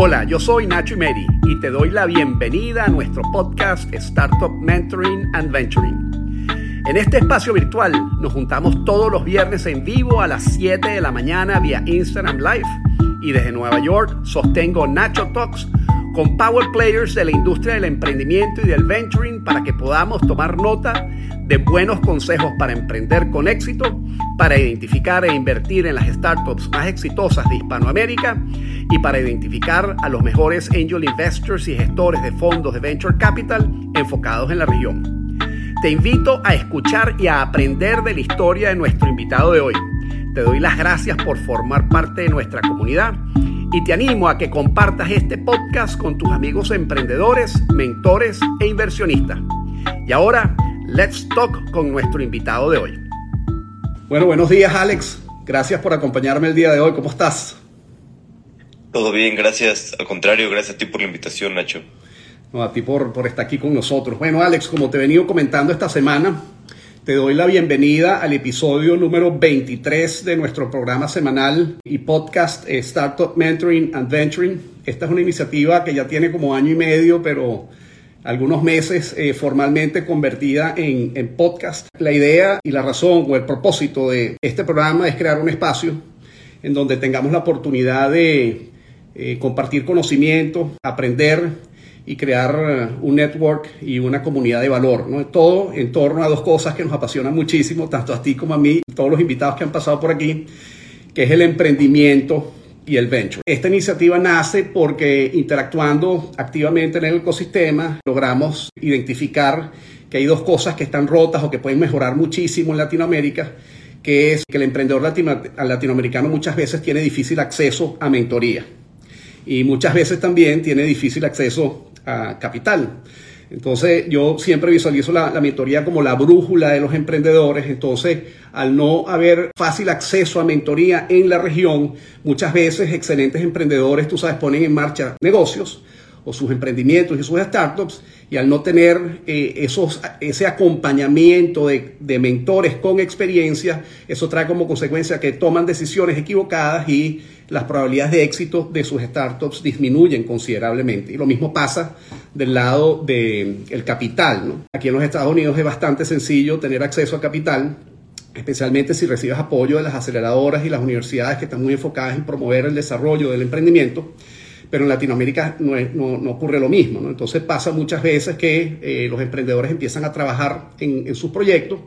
Hola, yo soy Nacho Meri y te doy la bienvenida a nuestro podcast Startup Mentoring and Venturing. En este espacio virtual nos juntamos todos los viernes en vivo a las 7 de la mañana vía Instagram Live y desde Nueva York sostengo Nacho Talks con power players de la industria del emprendimiento y del venturing para que podamos tomar nota de buenos consejos para emprender con éxito, para identificar e invertir en las startups más exitosas de Hispanoamérica y para identificar a los mejores angel investors y gestores de fondos de venture capital enfocados en la región. Te invito a escuchar y a aprender de la historia de nuestro invitado de hoy. Te doy las gracias por formar parte de nuestra comunidad y te animo a que compartas este podcast con tus amigos emprendedores, mentores e inversionistas. Y ahora, Let's Talk con nuestro invitado de hoy. Bueno, buenos días Alex. Gracias por acompañarme el día de hoy. ¿Cómo estás? Todo bien, gracias. Al contrario, gracias a ti por la invitación, Nacho. No, a ti por, por estar aquí con nosotros. Bueno, Alex, como te he venido comentando esta semana, te doy la bienvenida al episodio número 23 de nuestro programa semanal y podcast eh, Startup Mentoring and Venturing. Esta es una iniciativa que ya tiene como año y medio, pero algunos meses eh, formalmente convertida en, podcast. La idea y la razón o el propósito de este programa es crear un espacio en donde tengamos la oportunidad de eh, compartir conocimiento, aprender y crear un network y una comunidad de valor. ¿no? Todo en torno a dos cosas que nos apasionan muchísimo, tanto a ti como a mí, todos los invitados que han pasado por aquí, que es el emprendimiento y el venture. Esta iniciativa nace porque interactuando activamente en el ecosistema logramos identificar que hay dos cosas que están rotas o que pueden mejorar muchísimo en Latinoamérica, que es que el emprendedor latinoamericano muchas veces tiene difícil acceso a mentoría y muchas veces también tiene difícil acceso a capital. Entonces yo siempre visualizo la, la, mentoría como la brújula de los emprendedores. Entonces, al no haber fácil acceso a mentoría en la región, muchas veces excelentes emprendedores, tú sabes, ponen en marcha negocios o sus emprendimientos y sus startups y al no tener eh, esos, ese acompañamiento de, de, mentores con experiencia, eso trae como consecuencia que toman decisiones equivocadas y las probabilidades de éxito de sus startups disminuyen considerablemente. Y lo mismo pasa del lado del el capital. ¿no? Aquí en los Estados Unidos es bastante sencillo tener acceso a capital, especialmente si recibes apoyo de las aceleradoras y las universidades que están muy enfocadas en promover el desarrollo del emprendimiento pero en Latinoamérica no, no, ocurre lo mismo. ¿no? Entonces pasa muchas veces que eh, los emprendedores empiezan a trabajar en, en, sus proyectos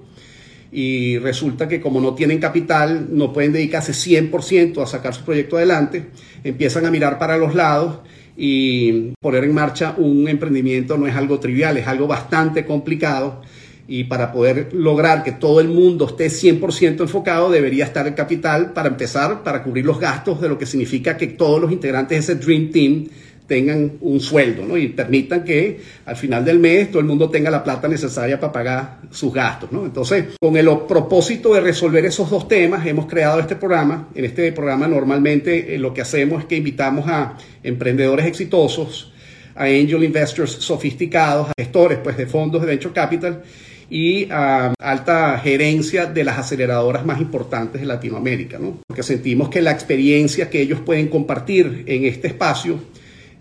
y resulta que como no tienen capital, no pueden dedicarse 100% a sacar su proyecto adelante, empiezan a mirar para los lados y poner en marcha un emprendimiento no es algo trivial, es algo bastante complicado. Y para poder lograr que todo el mundo esté 100% enfocado debería estar el capital para empezar, para cubrir los gastos de lo que significa que todos los integrantes de ese Dream Team tengan un sueldo ¿no? y permitan que al final del mes todo el mundo tenga la plata necesaria para pagar sus gastos. ¿no? Entonces, con el propósito de resolver esos dos temas, hemos creado este programa. En este programa normalmente eh, lo que hacemos es que invitamos a emprendedores exitosos, a angel investors sofisticados, a gestores pues, de fondos de venture capital y a alta gerencia de las aceleradoras más importantes de Latinoamérica, ¿no? porque sentimos que la experiencia que ellos pueden compartir en este espacio,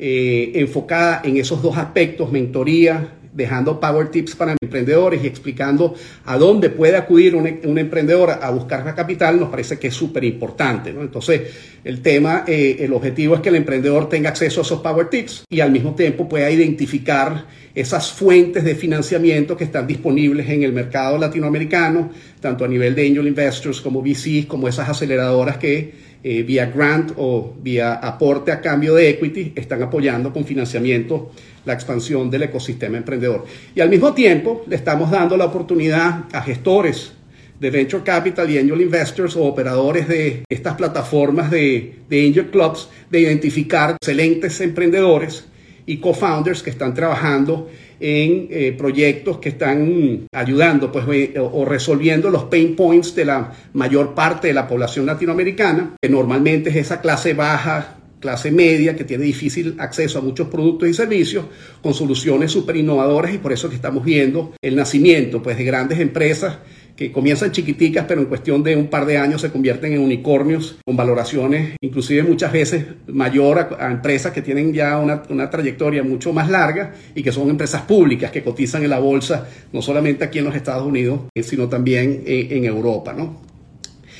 eh, enfocada en esos dos aspectos, mentoría dejando power tips para emprendedores y explicando a dónde puede acudir un, emprendedor a buscar la capital, nos parece que es súper importante. Entonces, el tema, eh, el objetivo es que el emprendedor tenga acceso a esos power tips y al mismo tiempo pueda identificar esas fuentes de financiamiento que están disponibles en el mercado latinoamericano, tanto a nivel de angel investors como VCs, como esas aceleradoras que eh, vía grant o vía aporte a cambio de equity están apoyando con financiamiento la expansión del ecosistema emprendedor. Y al mismo tiempo le estamos dando la oportunidad a gestores de Venture Capital y Angel Investors o operadores de estas plataformas de, de Angel Clubs de identificar excelentes emprendedores y co-founders que están trabajando en eh, proyectos que están ayudando pues, eh, o resolviendo los pain points de la mayor parte de la población latinoamericana, que normalmente es esa clase baja clase media que tiene difícil acceso a muchos productos y servicios con soluciones súper innovadoras y por eso estamos viendo el nacimiento pues, de grandes empresas que comienzan chiquiticas, pero en cuestión de un par de años se convierten en unicornios con valoraciones inclusive muchas veces mayor a, empresas que tienen ya una, una, trayectoria mucho más larga y que son empresas públicas que cotizan en la bolsa, no solamente aquí en los Estados Unidos, eh, sino también en, en Europa. ¿no?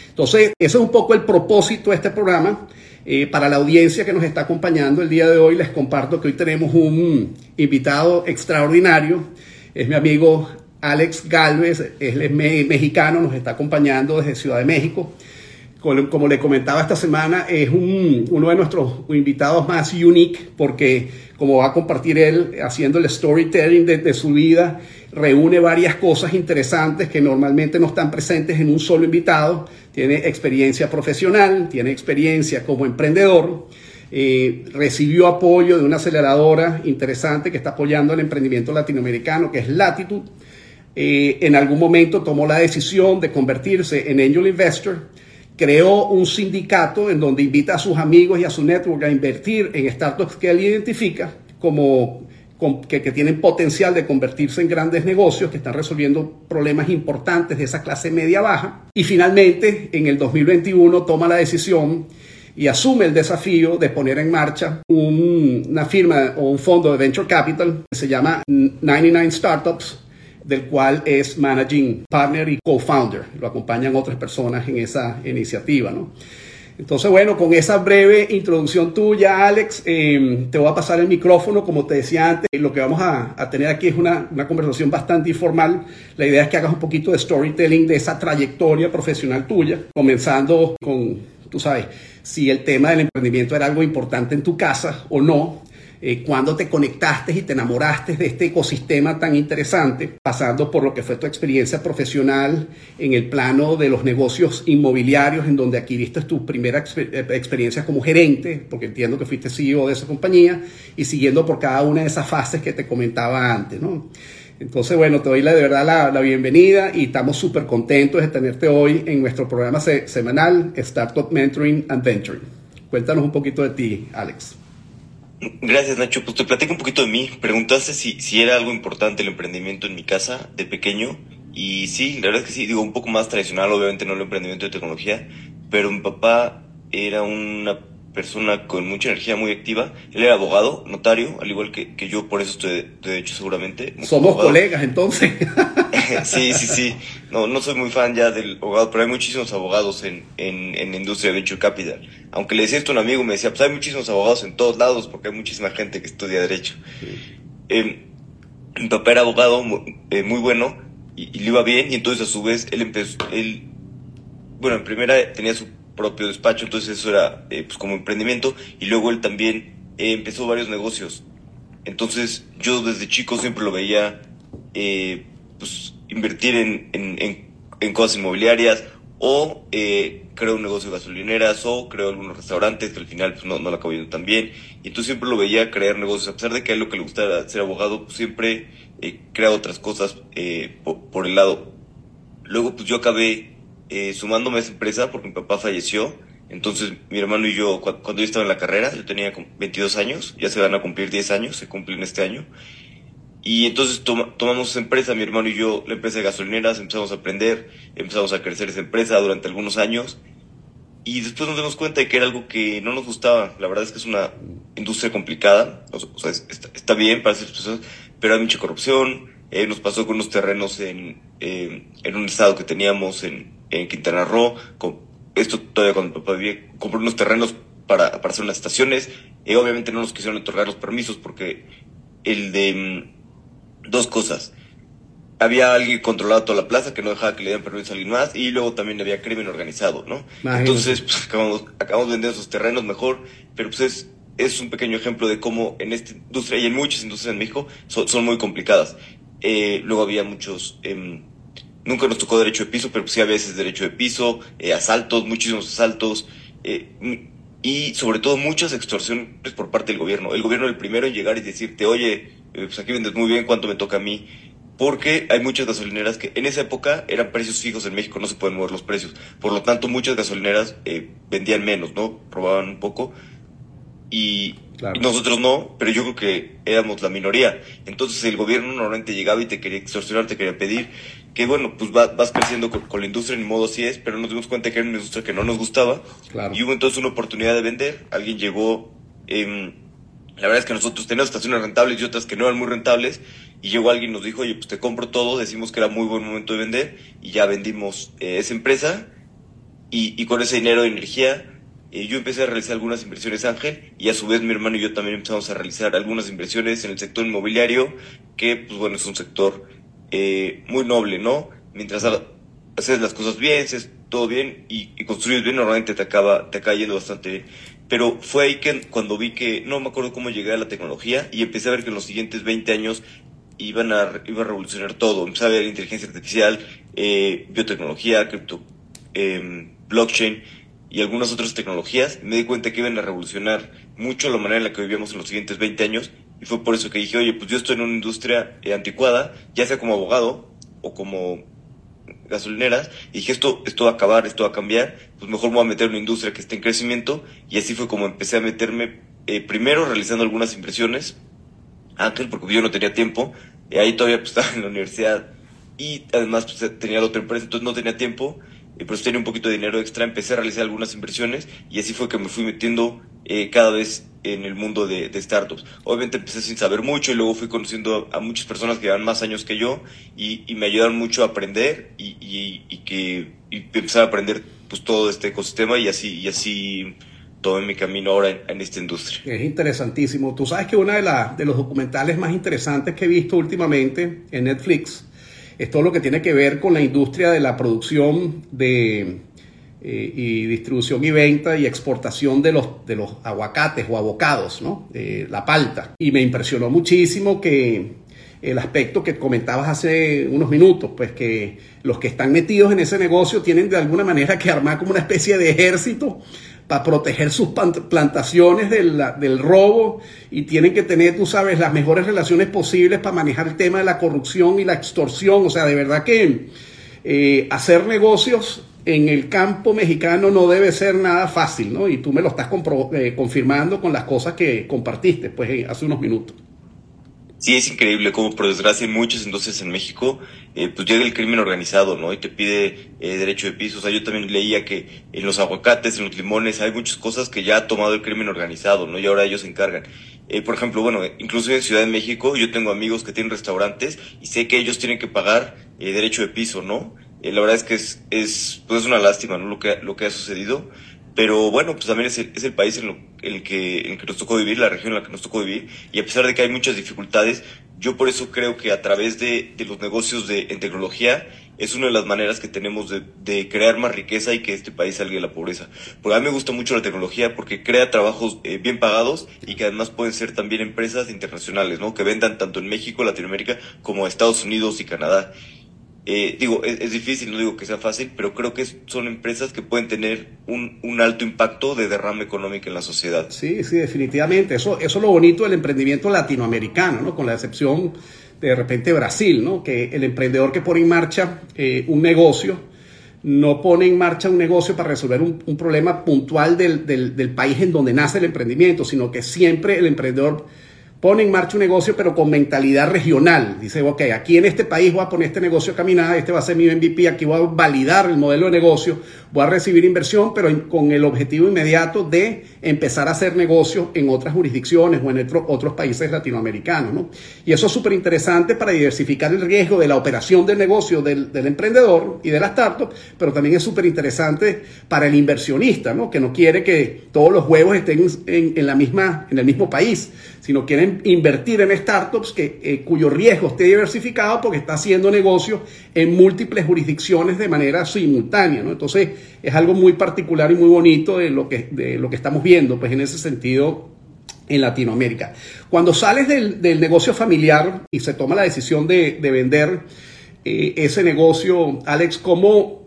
Entonces, ese es un poco el propósito de este programa. Eh, para la audiencia que nos está acompañando el día de hoy, les comparto que hoy tenemos un invitado extraordinario. Es mi amigo Alex Galvez, es mexicano, nos está acompañando desde Ciudad de México. Como le comentaba esta semana, es uno de nuestros invitados más unique porque como va a compartir él haciendo el storytelling de, su vida, reúne varias cosas interesantes que normalmente no están presentes en un solo invitado. Tiene experiencia profesional, tiene experiencia como emprendedor, eh, recibió apoyo de una aceleradora interesante que está apoyando el emprendimiento latinoamericano, que es Latitude eh, en algún momento tomó la decisión de convertirse en angel investor, creó un sindicato en donde invita a sus amigos y a su network a invertir en startups que él identifica como que, que, tienen potencial de convertirse en grandes negocios, que están resolviendo problemas importantes de esa clase media-baja. Y finalmente, en el 2021, toma la decisión y asume el desafío de poner en marcha una firma o un fondo de venture capital que se llama 99 Startups, del cual es managing partner y co-founder. Lo acompañan otras personas en esa iniciativa, ¿no? Entonces, bueno, con esa breve introducción tuya, Alex, em, te voy a pasar el micrófono. Como te decía antes, lo que vamos a, a tener aquí es una, una, conversación bastante informal. La idea es que hagas un poquito de storytelling de esa trayectoria profesional tuya, comenzando con, tú sabes, si el tema del emprendimiento era algo importante en tu casa o no, eh, cuando te conectaste y te enamoraste de este ecosistema tan interesante, pasando por lo que fue tu experiencia profesional en el plano de los negocios inmobiliarios, en donde adquiriste tu primera eh, experiencia como gerente, porque entiendo que fuiste CEO de esa compañía, y siguiendo por cada una de esas fases que te comentaba antes, ¿no? Entonces, bueno, te doy la, de verdad la, la bienvenida y estamos súper contentos de tenerte hoy en nuestro programa semanal Startup Mentoring and Venturing. Cuéntanos un poquito de ti, Alex. Gracias, Nacho. Pues te platico un poquito de mí. Preguntaste si, si era algo importante el emprendimiento en mi casa de pequeño. Y sí, la verdad es que sí, digo, un poco más tradicional, obviamente no el emprendimiento de tecnología, pero mi papá era una persona con mucha energía, muy activa. Él era abogado, notario, al igual que, que yo, por eso estoy de hecho seguramente. Somos colegas entonces. sí, sí, sí. No, no soy muy fan ya del abogado, pero hay muchísimos abogados en, en, en industria de venture capital. Aunque le decía esto a un amigo, me decía, pues hay muchísimos abogados en todos lados porque hay muchísima gente que estudia derecho. Eh, mi papá era abogado eh, muy bueno y, y, le iba bien y entonces a su vez él empezó, él, bueno, en primera tenía su propio despacho, entonces eso era eh, pues como emprendimiento y luego él también eh, empezó varios negocios. Entonces yo desde chico siempre lo veía eh, pues invertir en, en, en, cosas inmobiliarias o eh, creo un negocio de gasolineras o creo algunos restaurantes que al final pues, no, no lo acabo viendo tan bien. Y entonces siempre lo veía crear negocios, a pesar de que a él lo que le gustaba ser abogado, pues siempre eh, crea otras cosas eh, por, por, el lado. Luego pues yo acabé eh, sumándome a esa empresa porque mi papá falleció. Entonces mi hermano y yo, cuando yo estaba en la carrera, yo tenía 22 años, ya se van a cumplir 10 años, se cumplen este año. Y entonces toma, tomamos esa empresa, mi hermano y yo, la empresa de gasolineras, empezamos a aprender, empezamos a crecer esa empresa durante algunos años. Y después nos dimos cuenta de que era algo que no nos gustaba. La verdad es que es una industria complicada. O sea, está, está bien para ciertas personas, pero hay mucha corrupción. Eh, nos pasó con unos terrenos en, eh, en un estado que teníamos en, en Quintana Roo. Esto todavía cuando mi papá vivía, compró unos terrenos para, para hacer unas estaciones. Y obviamente no nos quisieron otorgar los permisos porque el de dos cosas. Había alguien que controlaba toda la plaza que no dejaba que le dieran permiso a alguien más y luego también había crimen organizado, ¿no? Imagínate. Entonces, pues, acabamos, acabamos vendiendo esos terrenos mejor, pero pues es, es un pequeño ejemplo de cómo en esta industria y en muchas industrias en México son, son muy complicadas. Eh, luego había muchos, eh, nunca nos tocó derecho de piso, pero pues sí a veces derecho de piso, eh, asaltos, muchísimos asaltos, eh, y sobre todo muchas extorsiones por parte del gobierno. El gobierno el primero en llegar y decirte, oye, eh, pues aquí vendes muy bien, ¿cuánto me toca a mí? Porque hay muchas gasolineras que en esa época eran precios fijos en México, no se pueden mover los precios. Por lo tanto, muchas gasolineras eh, vendían menos, ¿no? Robaban un poco. y, nosotros no, pero yo creo que éramos la minoría. Entonces el gobierno normalmente llegaba y te quería extorsionar, te quería pedir que bueno, pues vas, creciendo con, la industria, ni modo así es, pero nos dimos cuenta que era una industria que no nos gustaba. Y hubo entonces una oportunidad de vender. Alguien llegó, eh, la verdad es que nosotros teníamos estaciones rentables y otras que no eran muy rentables. Y llegó alguien y nos dijo, oye, pues te compro todo, decimos que era muy buen momento de vender y ya vendimos eh, esa empresa. Y, con ese dinero de energía eh, yo empecé a realizar algunas inversiones Ángel y a su vez mi hermano y yo también empezamos a realizar algunas inversiones en el sector inmobiliario, que pues bueno, es un sector eh, muy noble, ¿no? Mientras haces las cosas bien, haces todo bien y, y, construyes bien, normalmente te acaba, te acaba yendo bastante bien. Pero fue ahí que cuando vi que, no me acuerdo cómo llegué a la tecnología y empecé a ver que en los siguientes 20 años iban a, iba a revolucionar todo. Empecé a ver inteligencia artificial, eh, biotecnología, cripto, eh, blockchain y algunas otras tecnologías, me di cuenta que iban a revolucionar mucho la manera en la que vivíamos en los siguientes 20 años y fue por eso que dije, oye, pues yo estoy en una industria eh, anticuada, ya sea como abogado o como gasolineras, y dije, esto, esto va a acabar, esto va a cambiar, pues mejor me voy a meter en una industria que esté en crecimiento. Y así fue como empecé a meterme eh, primero realizando algunas impresiones, Ángel, porque yo no tenía tiempo, y ahí todavía pues, estaba en la universidad y además pues, tenía otra empresa, entonces no tenía tiempo y pues tenía un poquito de dinero extra, empecé a realizar algunas inversiones y así fue que me fui metiendo eh, cada vez en el mundo de, startups. Obviamente empecé sin saber mucho y luego fui conociendo a, muchas personas que llevan más años que yo y, me ayudaron mucho a aprender y, que empezar a aprender pues todo este ecosistema y así, y así tomé mi camino ahora en, esta industria. Es interesantísimo. Tú sabes que uno de, de los documentales más interesantes que he visto últimamente en Netflix es todo lo que tiene que ver con la industria de la producción de, eh, y distribución y venta y exportación de los, de los aguacates o abocados, ¿no? la palta. Y me impresionó muchísimo que el aspecto que comentabas hace unos minutos, pues que los que están metidos en ese negocio tienen de alguna manera que armar como una especie de ejército para proteger sus plantaciones del, robo y tienen que tener, tú sabes, las mejores relaciones posibles para manejar el tema de la corrupción y la extorsión. O sea, de verdad que eh, hacer negocios en el campo mexicano no debe ser nada fácil, ¿no? Y tú me lo estás eh, confirmando con las cosas que compartiste, pues, hace unos minutos. Sí, es increíble cómo, por desgracia, en entonces en México, eh, pues llega el crimen organizado, ¿no? Y te pide eh, derecho de piso. O sea, yo también leía que en los aguacates, en los limones, hay muchas cosas que ya ha tomado el crimen organizado, ¿no? Y ahora ellos se encargan. Eh, por ejemplo, bueno, incluso en Ciudad de México, yo tengo amigos que tienen restaurantes y sé que ellos tienen que pagar eh, derecho de piso, ¿no? Eh, la verdad es que es, es, pues es una lástima, ¿no? Lo que, lo que ha sucedido. Pero bueno, pues también es el, es el país en, lo, el que, en el que nos tocó vivir, la región en la que nos tocó vivir. Y a pesar de que hay muchas dificultades, yo por eso creo que a través de, de los negocios de, en tecnología es una de las maneras que tenemos de, de, crear más riqueza y que este país salga de la pobreza. Porque a mí me gusta mucho la tecnología porque crea trabajos eh, bien pagados y que además pueden ser también empresas internacionales, ¿no? Que vendan tanto en México, Latinoamérica, como Estados Unidos y Canadá. Eh, digo, es, difícil, no digo que sea fácil, pero creo que son empresas que pueden tener un, un, alto impacto de derrame económico en la sociedad. Sí, sí, definitivamente. Eso, eso es lo bonito del emprendimiento latinoamericano, ¿no? Con la excepción de repente Brasil, ¿no? Que el emprendedor que pone en marcha eh, un negocio no pone en marcha un negocio para resolver un, un problema puntual del, del, del país en donde nace el emprendimiento, sino que siempre el emprendedor pone en marcha un negocio pero con mentalidad regional. Dice, ok, aquí en este país voy a poner este negocio a caminar, este va a ser mi MVP, aquí voy a validar el modelo de negocio, voy a recibir inversión, pero con el objetivo inmediato de empezar a hacer negocios en otras jurisdicciones o en otros países latinoamericanos. ¿no? Y eso es súper interesante para diversificar el riesgo de la operación del negocio del, emprendedor y de la startup, pero también es súper interesante para el inversionista, ¿no? que no quiere que todos los huevos estén en la misma, en el mismo país, sino quieren invertir en startups que, eh, cuyo riesgo esté diversificado porque está haciendo negocio en múltiples jurisdicciones de manera simultánea. ¿no? Entonces es algo muy particular y muy bonito de lo que, de lo que estamos viendo pues, en ese sentido en Latinoamérica. Cuando sales del, del negocio familiar y se toma la decisión de, de vender eh, ese negocio, Alex, ¿cómo,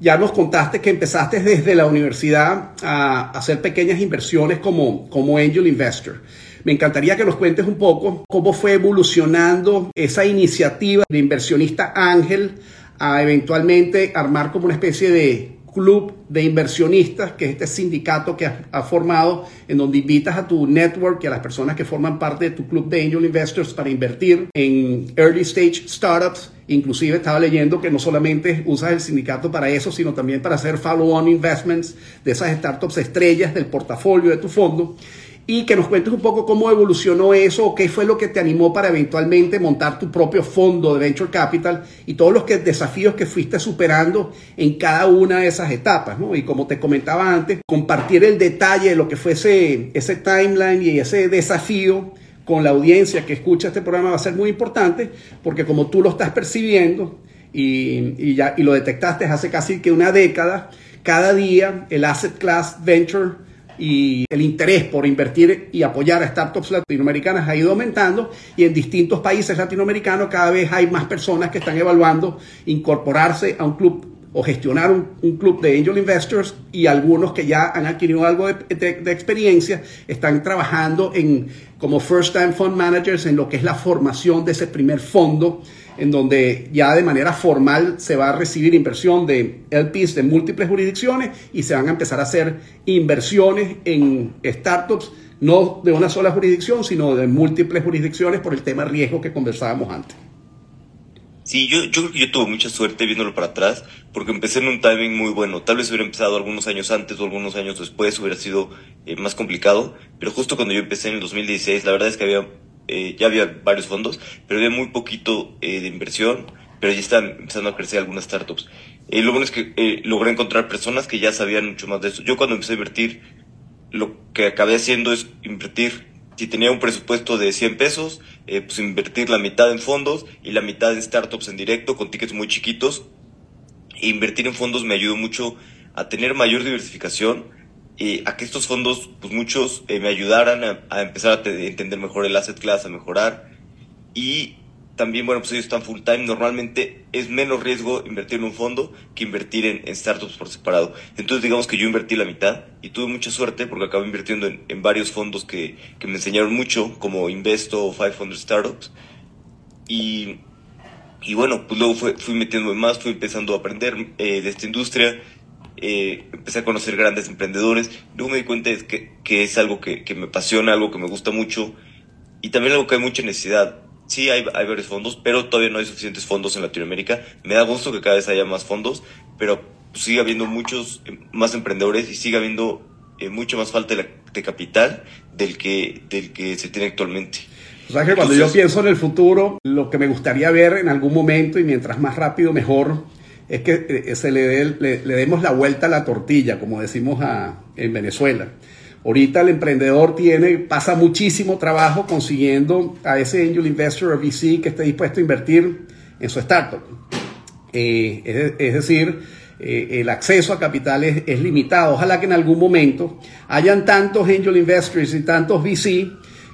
ya nos contaste que empezaste desde la universidad a hacer pequeñas inversiones como, como angel investor. Me encantaría que nos cuentes un poco cómo fue evolucionando esa iniciativa de inversionista ángel a eventualmente armar como una especie de club de inversionistas, que es este sindicato que has, formado, en donde invitas a tu network y a las personas que forman parte de tu club de angel investors para invertir en early stage startups. Inclusive estaba leyendo que no solamente usas el sindicato para eso, sino también para hacer follow-on investments de esas startups estrellas del portafolio de tu fondo y que nos cuentes un poco cómo evolucionó eso o qué fue lo que te animó para eventualmente montar tu propio fondo de Venture Capital y todos los desafíos que fuiste superando en cada una de esas etapas. ¿no? Y como te comentaba antes, compartir el detalle de lo que fue ese, ese timeline y ese desafío con la audiencia que escucha este programa va a ser muy importante porque como tú lo estás percibiendo y, y ya, y lo detectaste hace casi que una década, cada día el asset class venture y el interés por invertir y apoyar a startups latinoamericanas ha ido aumentando y en distintos países latinoamericanos cada vez hay más personas que están evaluando incorporarse a un club o gestionar un, club de angel investors y algunos que ya han adquirido algo de, experiencia están trabajando en como first time fund managers en lo que es la formación de ese primer fondo en donde ya de manera formal se va a recibir inversión de LPs de múltiples jurisdicciones y se van a empezar a hacer inversiones en startups, no de una sola jurisdicción, sino de múltiples jurisdicciones por el tema riesgo que conversábamos antes. Sí, yo, yo yo tuve mucha suerte viéndolo para atrás, porque empecé en un timing muy bueno. Tal vez hubiera empezado algunos años antes o algunos años después, hubiera sido eh, más complicado, pero justo cuando yo empecé en el 2016, la verdad es que había eh, ya había varios fondos, pero había muy poquito eh, de inversión, pero ya están empezando a crecer algunas startups. Eh, lo bueno es que logré encontrar personas que ya sabían mucho más de eso. Yo cuando empecé a invertir, lo que acabé haciendo es invertir, si tenía un presupuesto de 100 pesos, pues invertir la mitad en fondos y la mitad en startups en directo con tickets muy chiquitos. E invertir en fondos me ayudó mucho a tener mayor diversificación a que estos fondos, pues muchos eh, me ayudaran a, empezar a entender mejor el asset class, a mejorar. Y también, bueno, pues ellos están full time. Normalmente es menos riesgo invertir en un fondo que invertir en, startups por separado. Entonces, digamos que yo invertí la mitad y tuve mucha suerte porque acabé invirtiendo en, varios fondos que, que, me enseñaron mucho, como Investo o 500 Startups. Y, y bueno, pues luego fui metiéndome más, fui empezando a aprender eh, de esta industria eh, empecé a conocer grandes emprendedores. Luego me di cuenta de que, que es algo que, que, me apasiona, algo que me gusta mucho y también algo que hay mucha necesidad. Sí, hay, hay varios fondos, pero todavía no hay suficientes fondos en Latinoamérica. Me da gusto que cada vez haya más fondos, pero sigue habiendo muchos eh, más emprendedores y sigue habiendo eh, mucho más falta de, capital del que, del que se tiene actualmente. O sea que cuando yo pienso en el futuro, lo que me gustaría ver en algún momento y mientras más rápido mejor, es que eh, se le, le, demos la vuelta a la tortilla, como decimos en Venezuela. Ahorita el emprendedor tiene, pasa muchísimo trabajo consiguiendo a ese angel investor o VC que esté dispuesto a invertir en su startup. Eh, es, decir, eh, el acceso a capital es, es, limitado. Ojalá que en algún momento hayan tantos angel investors y tantos VC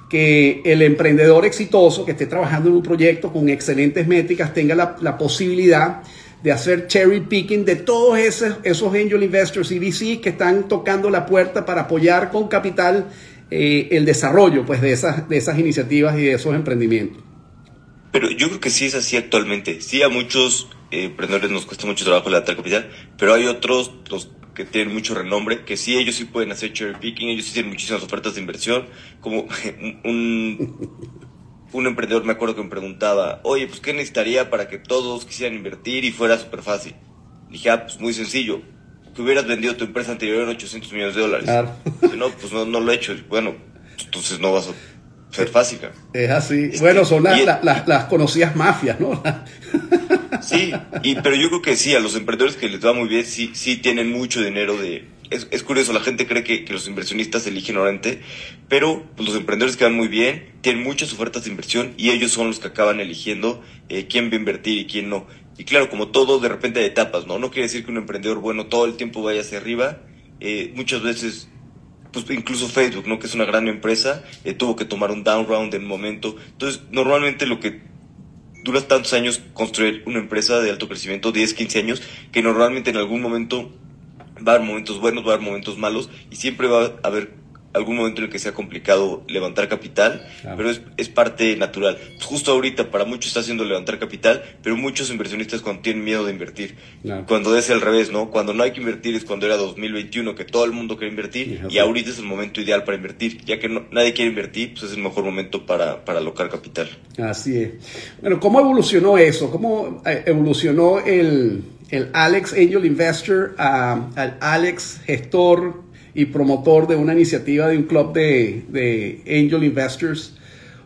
que el emprendedor exitoso que esté trabajando en un proyecto con excelentes métricas tenga la, la posibilidad de hacer cherry picking de todos esos, esos angel investors y VC que están tocando la puerta para apoyar con capital eh, el desarrollo pues, de, esas, de esas iniciativas y de esos emprendimientos. Pero yo creo que sí es así actualmente. Sí, a muchos eh, emprendedores nos cuesta mucho trabajo levantar capital, pero hay otros los que tienen mucho renombre, que sí, ellos sí pueden hacer cherry picking, ellos sí tienen muchísimas ofertas de inversión, como un un emprendedor me acuerdo que me preguntaba, oye, pues ¿qué necesitaría para que todos quisieran invertir y fuera súper fácil? dije, ah, pues muy sencillo, que hubieras vendido tu empresa anterior en 800 millones de dólares. Claro. no, pues no, no lo he hecho. Bueno, entonces no vas a ser fácil. Es así. Este, bueno, son las, las, conocidas mafias, ¿no? sí, y, pero yo creo que sí, a los emprendedores que les va muy bien, sí, sí tienen mucho dinero de, es, es, curioso, la gente cree que, que, los inversionistas eligen normalmente, pero pues, los emprendedores que van muy bien, tienen muchas ofertas de inversión y ellos son los que acaban eligiendo eh, quién va a invertir y quién no. Y claro, como todo, de repente hay etapas, ¿no? No quiere decir que un emprendedor bueno todo el tiempo vaya hacia arriba. Eh, muchas veces, pues incluso Facebook, ¿no? Que es una gran empresa, eh, tuvo que tomar un down round en un momento. Entonces, normalmente lo que dura tantos años construir una empresa de alto crecimiento, 10, 15 años, que normalmente en algún momento va a haber momentos buenos, va a haber momentos malos y siempre va a haber algún momento en el que sea complicado levantar capital, pero es, es, parte natural. Pues justo ahorita para muchos está haciendo levantar capital, pero muchos inversionistas cuando tienen miedo de invertir. Cuando es al revés, ¿no? Cuando no hay que invertir es cuando era 2021 que todo el mundo quiere invertir y ahorita es el momento ideal para invertir. Ya que nadie quiere invertir, pues es el mejor momento para, para alocar capital. Así es. Bueno, ¿cómo evolucionó eso? ¿Cómo eh, evolucionó el, el Alex Angel Investor al Alex gestor y promotor de una iniciativa de un club de, Angel Investors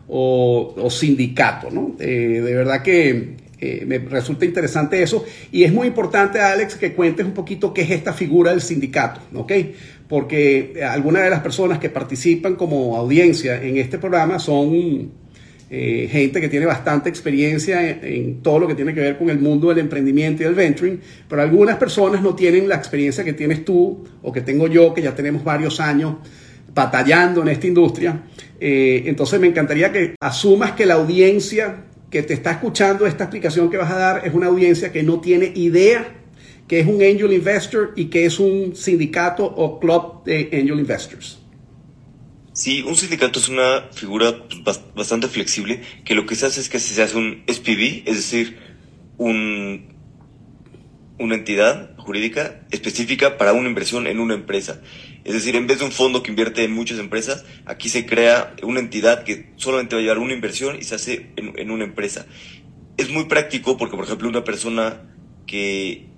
o, sindicato, ¿no? Eh, de verdad que eh, me resulta interesante eso y es muy importante, Alex, que cuentes un poquito qué es esta figura del sindicato, ¿ok? Porque algunas de las personas que participan como audiencia en este programa son eh, gente que tiene bastante experiencia en, todo lo que tiene que ver con el mundo del emprendimiento y del venturing, pero algunas personas no tienen la experiencia que tienes tú o que tengo yo, que ya tenemos varios años batallando en esta industria. Eh, entonces me encantaría que asumas que la audiencia que te está escuchando esta explicación que vas a dar es una audiencia que no tiene idea que es un angel investor y que es un sindicato o club de angel investors. Sí, un sindicato es una figura pues, bastante flexible que lo que se hace es que se hace un SPV, es decir, un, una entidad jurídica específica para una inversión en una empresa. Es decir, en vez de un fondo que invierte en muchas empresas, aquí se crea una entidad que solamente va a llevar una inversión y se hace en, en una empresa. Es muy práctico porque, por ejemplo, una persona que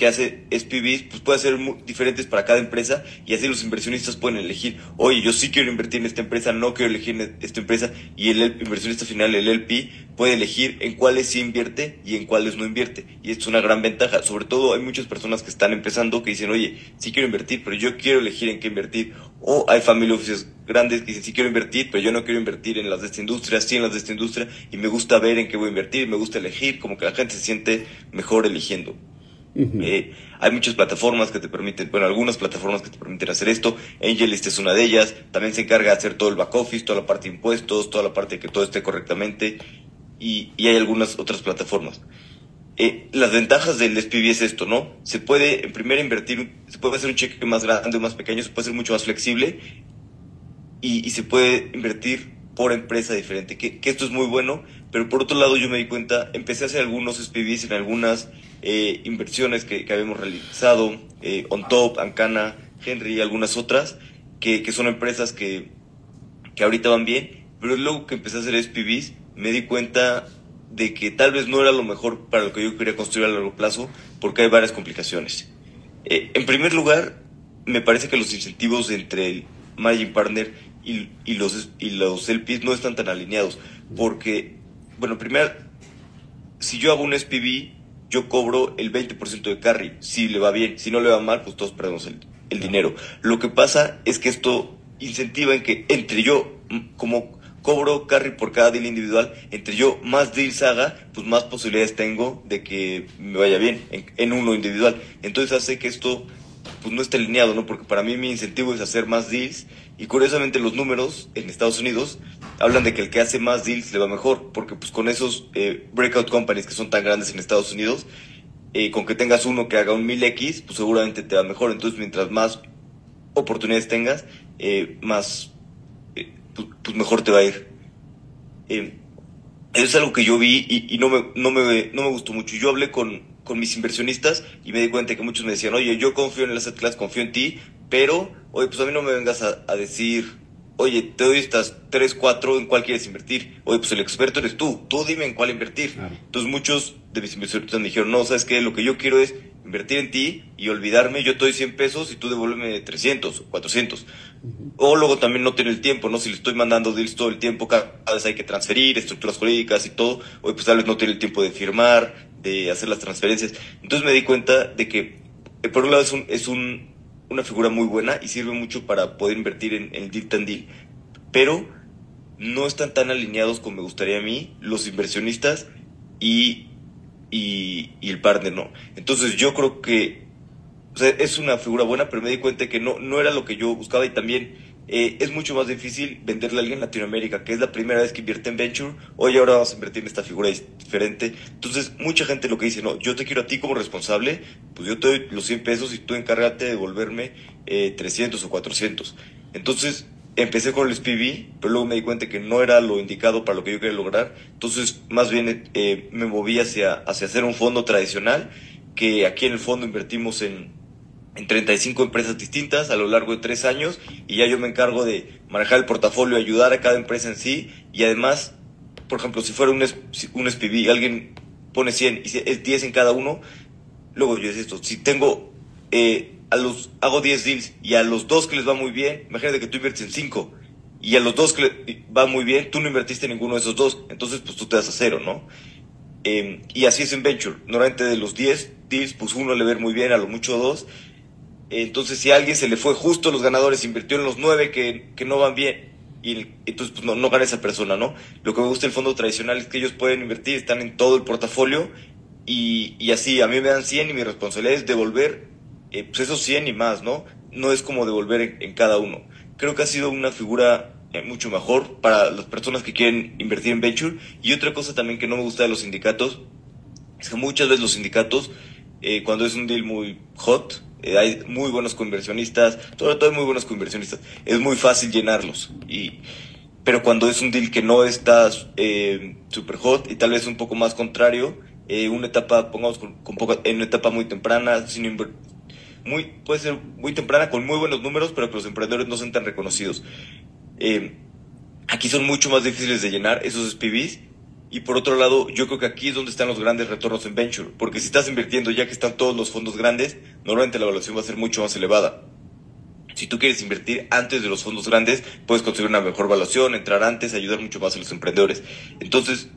que hace SPVs, pues puede ser muy diferentes para cada empresa y así los inversionistas pueden elegir, oye, yo sí quiero invertir en esta empresa, no quiero elegir en esta empresa y el inversionista final, el LP, puede elegir en cuáles sí invierte y en cuáles no invierte. Y es una gran ventaja. Sobre todo hay muchas personas que están empezando que dicen, oye, sí quiero invertir, pero yo quiero elegir en qué invertir. O hay family offices grandes que dicen, sí quiero invertir, pero yo no quiero invertir en las de esta industria, sí en las de esta industria, y me gusta ver en qué voy a invertir, me gusta elegir, como que la gente se siente mejor eligiendo. Eh, hay muchas plataformas que te permiten, bueno, algunas plataformas que te permiten hacer esto. Angelist es una de ellas. También se encarga de hacer todo el back office, toda la parte de impuestos, toda la parte de que todo esté correctamente. Y, hay algunas otras plataformas. Eh, las ventajas del SPV es esto, ¿no? Se puede, en primera, invertir, se puede hacer un cheque más grande o más pequeño, se puede ser mucho más flexible y, se puede invertir por empresa diferente, que, esto es muy bueno, pero por otro lado yo me di cuenta, empecé a hacer algunos SPVs en algunas eh, inversiones que, que, habíamos realizado, eh, On Top, Ancana, Henry y algunas otras, que, que son empresas que, que ahorita van bien, pero luego que empecé a hacer SPVs me di cuenta de que tal vez no era lo mejor para lo que yo quería construir a largo plazo, porque hay varias complicaciones. Eh, en primer lugar, me parece que los incentivos entre el Managing Partner y, y, los, y los LPs no están tan alineados, porque, bueno, primero, si yo hago un SPV, yo cobro el 20% de carry, si le va bien, si no le va mal, pues todos perdemos el, el dinero. Lo que pasa es que esto incentiva en que entre yo, como cobro carry por cada deal individual, entre yo más deals haga, pues más posibilidades tengo de que me vaya bien en, en uno individual. Entonces hace que esto pues no esté alineado, ¿no? Porque para mí mi incentivo es hacer más deals y curiosamente los números en Estados Unidos hablan de que el que hace más deals le va mejor, porque pues con esos eh, breakout companies que son tan grandes en Estados Unidos, eh, con que tengas uno que haga un 1000X, pues seguramente te va mejor. Entonces mientras más oportunidades tengas, eh, más, pues, pues, mejor te va a ir. eso es algo que yo vi y, no, me, no, me, no me gustó mucho. Yo hablé con, con mis inversionistas y me di cuenta que muchos me decían, oye, yo confío en el asset class, confío en ti, pero, oye, pues a mí no me vengas a, decir, oye, te doy estas 3, 4, ¿en cuál quieres invertir? Oye, pues el experto eres tú, tú dime en cuál invertir. Entonces muchos de mis inversionistas me dijeron, no, ¿sabes qué? Lo que yo quiero es invertir en ti y olvidarme, yo te doy 100 pesos y tú devuélveme 300 o 400. O luego también no tiene el tiempo, ¿no? Si le estoy mandando deals todo el tiempo, cada vez hay que transferir, estructuras jurídicas y todo, oye, pues tal vez no tiene el tiempo de firmar, de hacer las transferencias. Entonces me di cuenta de que, eh, por un lado, es, un, es un, una figura muy buena y sirve mucho para poder invertir en, el deal tan deal, pero no están tan alineados como me gustaría a mí los inversionistas y, y, y el partner, ¿no? Entonces yo creo que o sea, es una figura buena, pero me di cuenta que no, no era lo que yo buscaba y también eh, es mucho más difícil venderle a alguien en Latinoamérica, que es la primera vez que invierte en Venture, oye, ahora vamos a invertir en esta figura diferente. Entonces, mucha gente lo que dice, no, yo te quiero a ti como responsable, pues yo te doy los 100 pesos y tú encárgate de devolverme eh, 300 o 400. Entonces, empecé con el SPV, pero luego me di cuenta que no era lo indicado para lo que yo quería lograr. Entonces, más bien eh, me moví hacia, hacia hacer un fondo tradicional, que aquí en el fondo invertimos en, en 35 empresas distintas a lo largo de tres años y ya yo me encargo de manejar el portafolio, ayudar a cada empresa en sí y además, por ejemplo, si fuera un, un SPV, alguien pone 100 y es 10 en cada uno, luego yo decía esto, si tengo... Eh, a los, hago 10 deals y a los dos que les va muy bien, imagínate que tú inviertes en 5 y a los dos que les va muy bien, tú no invertiste en ninguno de esos dos, entonces pues tú te das a cero, ¿no? Em, y así es en Venture, normalmente de los 10 deals, pues uno le ve muy bien, a lo mucho dos, entonces si a alguien se le fue justo los ganadores, invirtió en los 9 que, que no van bien, y entonces pues no, no gana esa persona, ¿no? Lo que me gusta del fondo tradicional es que ellos pueden invertir, están en todo el portafolio y, y así a mí me dan 100 y mi responsabilidad es devolver eh, pues esos 100 y más, ¿no? No es como devolver en, cada uno. Creo que ha sido una figura eh, mucho mejor para las personas que quieren invertir en venture. Y otra cosa también que no me gusta de los sindicatos es que muchas veces los sindicatos, eh, cuando es un deal muy hot, hay muy buenos coinversionistas, sobre todo hay muy buenos coinversionistas, es muy fácil llenarlos. Y, pero cuando es un deal que no está super hot y tal vez un poco más contrario, una etapa, pongamos con, en una etapa muy temprana, sin, muy, puede ser muy temprana con muy buenos números, pero que los emprendedores no son tan reconocidos. Eh, aquí son mucho más difíciles de llenar esos SPVs. Y por otro lado, yo creo que aquí es donde están los grandes retornos en venture, porque si estás invirtiendo ya que están todos los fondos grandes, normalmente la evaluación va a ser mucho más elevada. Si tú quieres invertir antes de los fondos grandes, puedes conseguir una mejor evaluación, entrar antes, ayudar mucho más a los emprendedores. Entonces,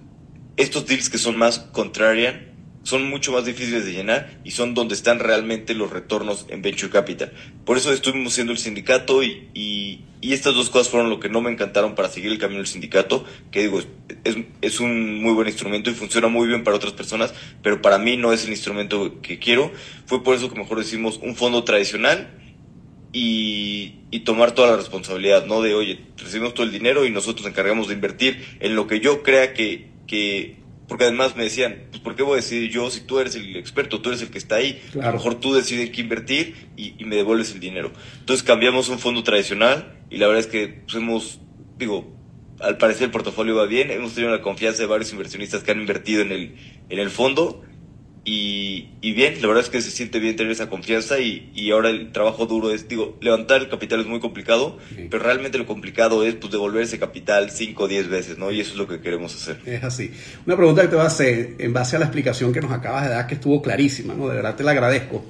estos deals que son más contrarian, son mucho más difíciles de llenar y son donde están realmente los retornos en Venture Capital. Por eso estuvimos siendo el sindicato y, y, estas dos cosas fueron lo que no me encantaron para seguir el camino del sindicato, que digo, es, es, un muy buen instrumento y funciona muy bien para otras personas, pero para mí no es el instrumento que quiero. Fue por eso que mejor decimos un fondo tradicional y, y, tomar toda la responsabilidad, ¿no? De, oye, recibimos todo el dinero y nosotros nos encargamos de invertir en lo que yo crea que, que porque además me decían, pues ¿por qué voy a decidir yo si tú eres el experto, tú eres el que está ahí? A lo mejor tú decides qué invertir y, me devuelves el dinero. Entonces cambiamos un fondo tradicional y la verdad es que pues, hemos, digo, al parecer el portafolio va bien, hemos tenido la confianza de varios inversionistas que han invertido en el, en el fondo y, y, bien, la verdad es que se siente bien tener esa confianza y, y, ahora el trabajo duro es, digo, levantar el capital es muy complicado, pero realmente lo complicado es pues devolver ese capital 5 o 10 veces, ¿no? Y eso es lo que queremos hacer. Es así. Una pregunta que te voy a hacer en base a la explicación que nos acabas de dar, que estuvo clarísima, ¿no? De verdad te la agradezco.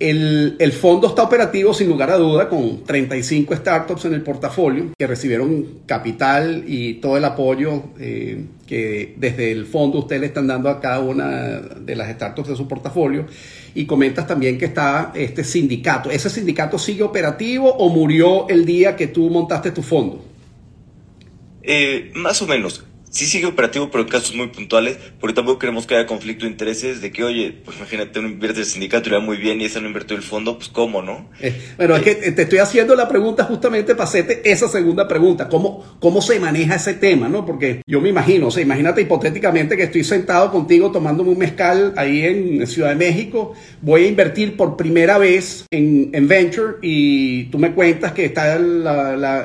El, fondo está operativo sin lugar a duda con 35 startups en el portafolio que recibieron capital y todo el apoyo eh, que desde el fondo ustedes le están dando a cada una de las startups de su portafolio. Y comentas también que está este sindicato. ¿Ese sindicato sigue operativo o murió el día que tú montaste tu fondo? Eh, más o menos sí sigue operativo, pero en casos muy puntuales, porque tampoco queremos que haya conflicto de intereses de que, oye, pues imagínate, uno invierte el sindicato y va muy bien y ese no invirtió el fondo, pues cómo, ¿no? Eh, bueno, es que te estoy haciendo la pregunta justamente para hacerte esa segunda pregunta, ¿cómo, cómo se maneja ese tema, no? Porque yo me imagino, o sea, imagínate hipotéticamente que estoy sentado contigo tomándome un mezcal ahí en Ciudad de México, voy a invertir por primera vez en, en Venture y tú me cuentas que está el,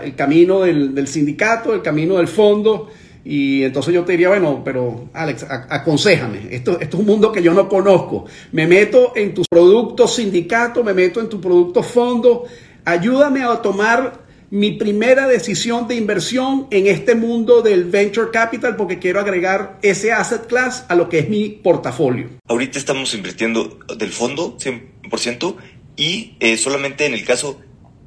el camino del, del sindicato, el camino del fondo, y entonces yo te diría, bueno, pero Alex, aconsejame. Esto, esto es un mundo que yo no conozco. Me meto en tus productos sindicato, me meto en tu producto fondo. Ayúdame a tomar mi primera decisión de inversión en este mundo del venture capital porque quiero agregar ese asset class a lo que es mi portafolio. Ahorita estamos invirtiendo del fondo 100% y eh, solamente en el caso,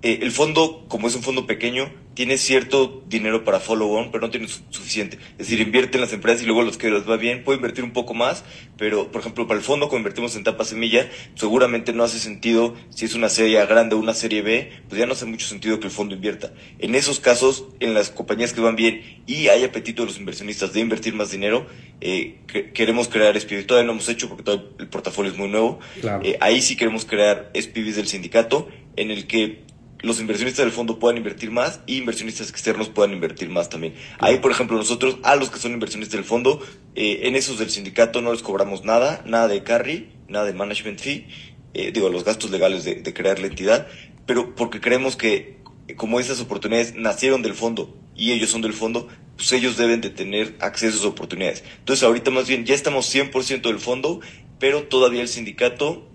eh, el fondo, como es un fondo pequeño, tiene cierto dinero para follow-on, pero no tiene suficiente. Es decir, invierte en las empresas y luego los que les va bien puede invertir un poco más, pero por ejemplo, para el fondo, cuando invertimos en tapa semilla, seguramente no hace sentido, si es una serie A grande o una serie B, pues ya no hace mucho sentido que el fondo invierta. En esos casos, en las compañías que van bien y hay apetito de los inversionistas de invertir más dinero, eh, queremos crear SPVs. Todavía no hemos hecho porque todo el portafolio es muy nuevo. Eh, ahí sí queremos crear SPVs del sindicato en el que los inversionistas del fondo puedan invertir más y inversionistas externos puedan invertir más también. Ahí, por ejemplo, nosotros, a los que son inversionistas del fondo, eh, en esos del sindicato no les cobramos nada, nada de carry, nada de management fee, eh, digo, los gastos legales de, crear la entidad, pero porque creemos que como esas oportunidades nacieron del fondo y ellos son del fondo, pues ellos deben de tener acceso a esas oportunidades. Entonces ahorita más bien ya estamos 100% del fondo, pero todavía el sindicato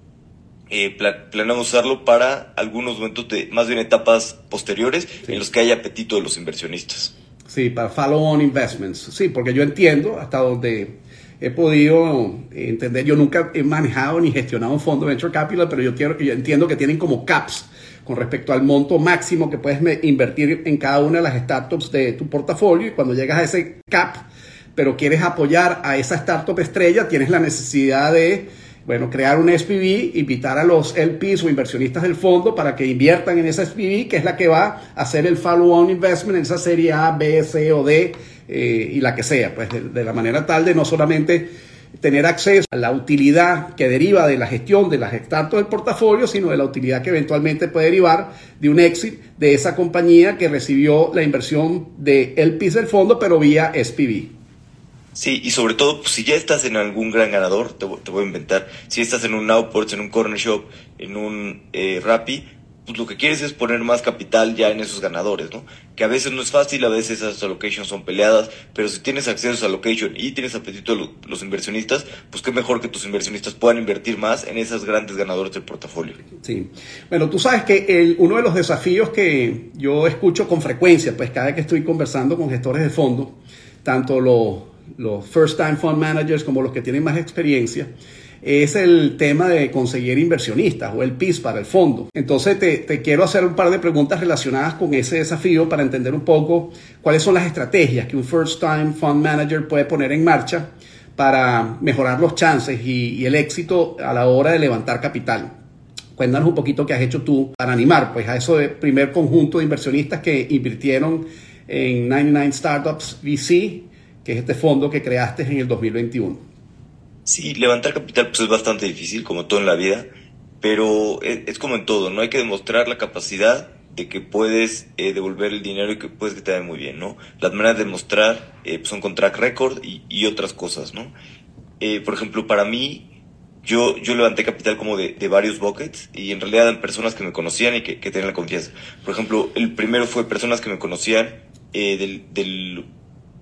eh, planeamos usarlo para algunos momentos de más bien etapas posteriores en los que hay apetito de los inversionistas. Sí, para follow-on investments. Sí, porque yo entiendo hasta donde he podido entender, yo nunca he manejado ni gestionado un fondo de venture capital, pero yo, quiero, yo entiendo que tienen como caps con respecto al monto máximo que puedes invertir en cada una de las startups de tu portafolio y cuando llegas a ese cap, pero quieres apoyar a esa startup estrella, tienes la necesidad de bueno, crear un SPV, invitar a los LPs o inversionistas del fondo para que inviertan en esa SPV, que es la que va a hacer el follow-on investment en esa serie A, B, C o D eh, y la que sea, pues de, la manera tal de no solamente tener acceso a la utilidad que deriva de la gestión de las startups del portafolio, sino de la utilidad que eventualmente puede derivar de un exit de esa compañía que recibió la inversión de LPs del fondo, pero vía SPV. Sí, y sobre todo, pues, si ya estás en algún gran ganador, te, voy a inventar, si estás en un Nowports, en un Corner Shop, en un eh, Rappi, pues lo que quieres es poner más capital ya en esos ganadores, ¿no? Que a veces no es fácil, a veces esas allocations son peleadas, pero si tienes acceso a allocation y tienes apetito de los inversionistas, pues qué mejor que tus inversionistas puedan invertir más en esos grandes ganadores del portafolio. Sí. Bueno, tú sabes que el, uno de los desafíos que yo escucho con frecuencia, pues cada vez que estoy conversando con gestores de fondos, tanto los los first time fund managers como los que tienen más experiencia, es el tema de conseguir inversionistas o el PIS para el fondo. Entonces te, quiero hacer un par de preguntas relacionadas con ese desafío para entender un poco cuáles son las estrategias que un first time fund manager puede poner en marcha para mejorar los chances y, el éxito a la hora de levantar capital. Cuéntanos un poquito qué has hecho tú para animar pues, a ese primer conjunto de inversionistas que invirtieron en 99 Startups VC que es este fondo que creaste en el 2021. Sí, levantar capital pues es bastante difícil, como todo en la vida, pero es, como en todo, ¿no? Hay que demostrar la capacidad de que puedes eh, devolver el dinero y que puedes que te vaya muy bien, ¿no? Las maneras de demostrar eh, son con track record y, otras cosas, ¿no? Eh, por ejemplo, para mí, yo, yo levanté capital como de, varios buckets y en realidad eran personas que me conocían y que, que tenían la confianza. Por ejemplo, el primero fue personas que me conocían del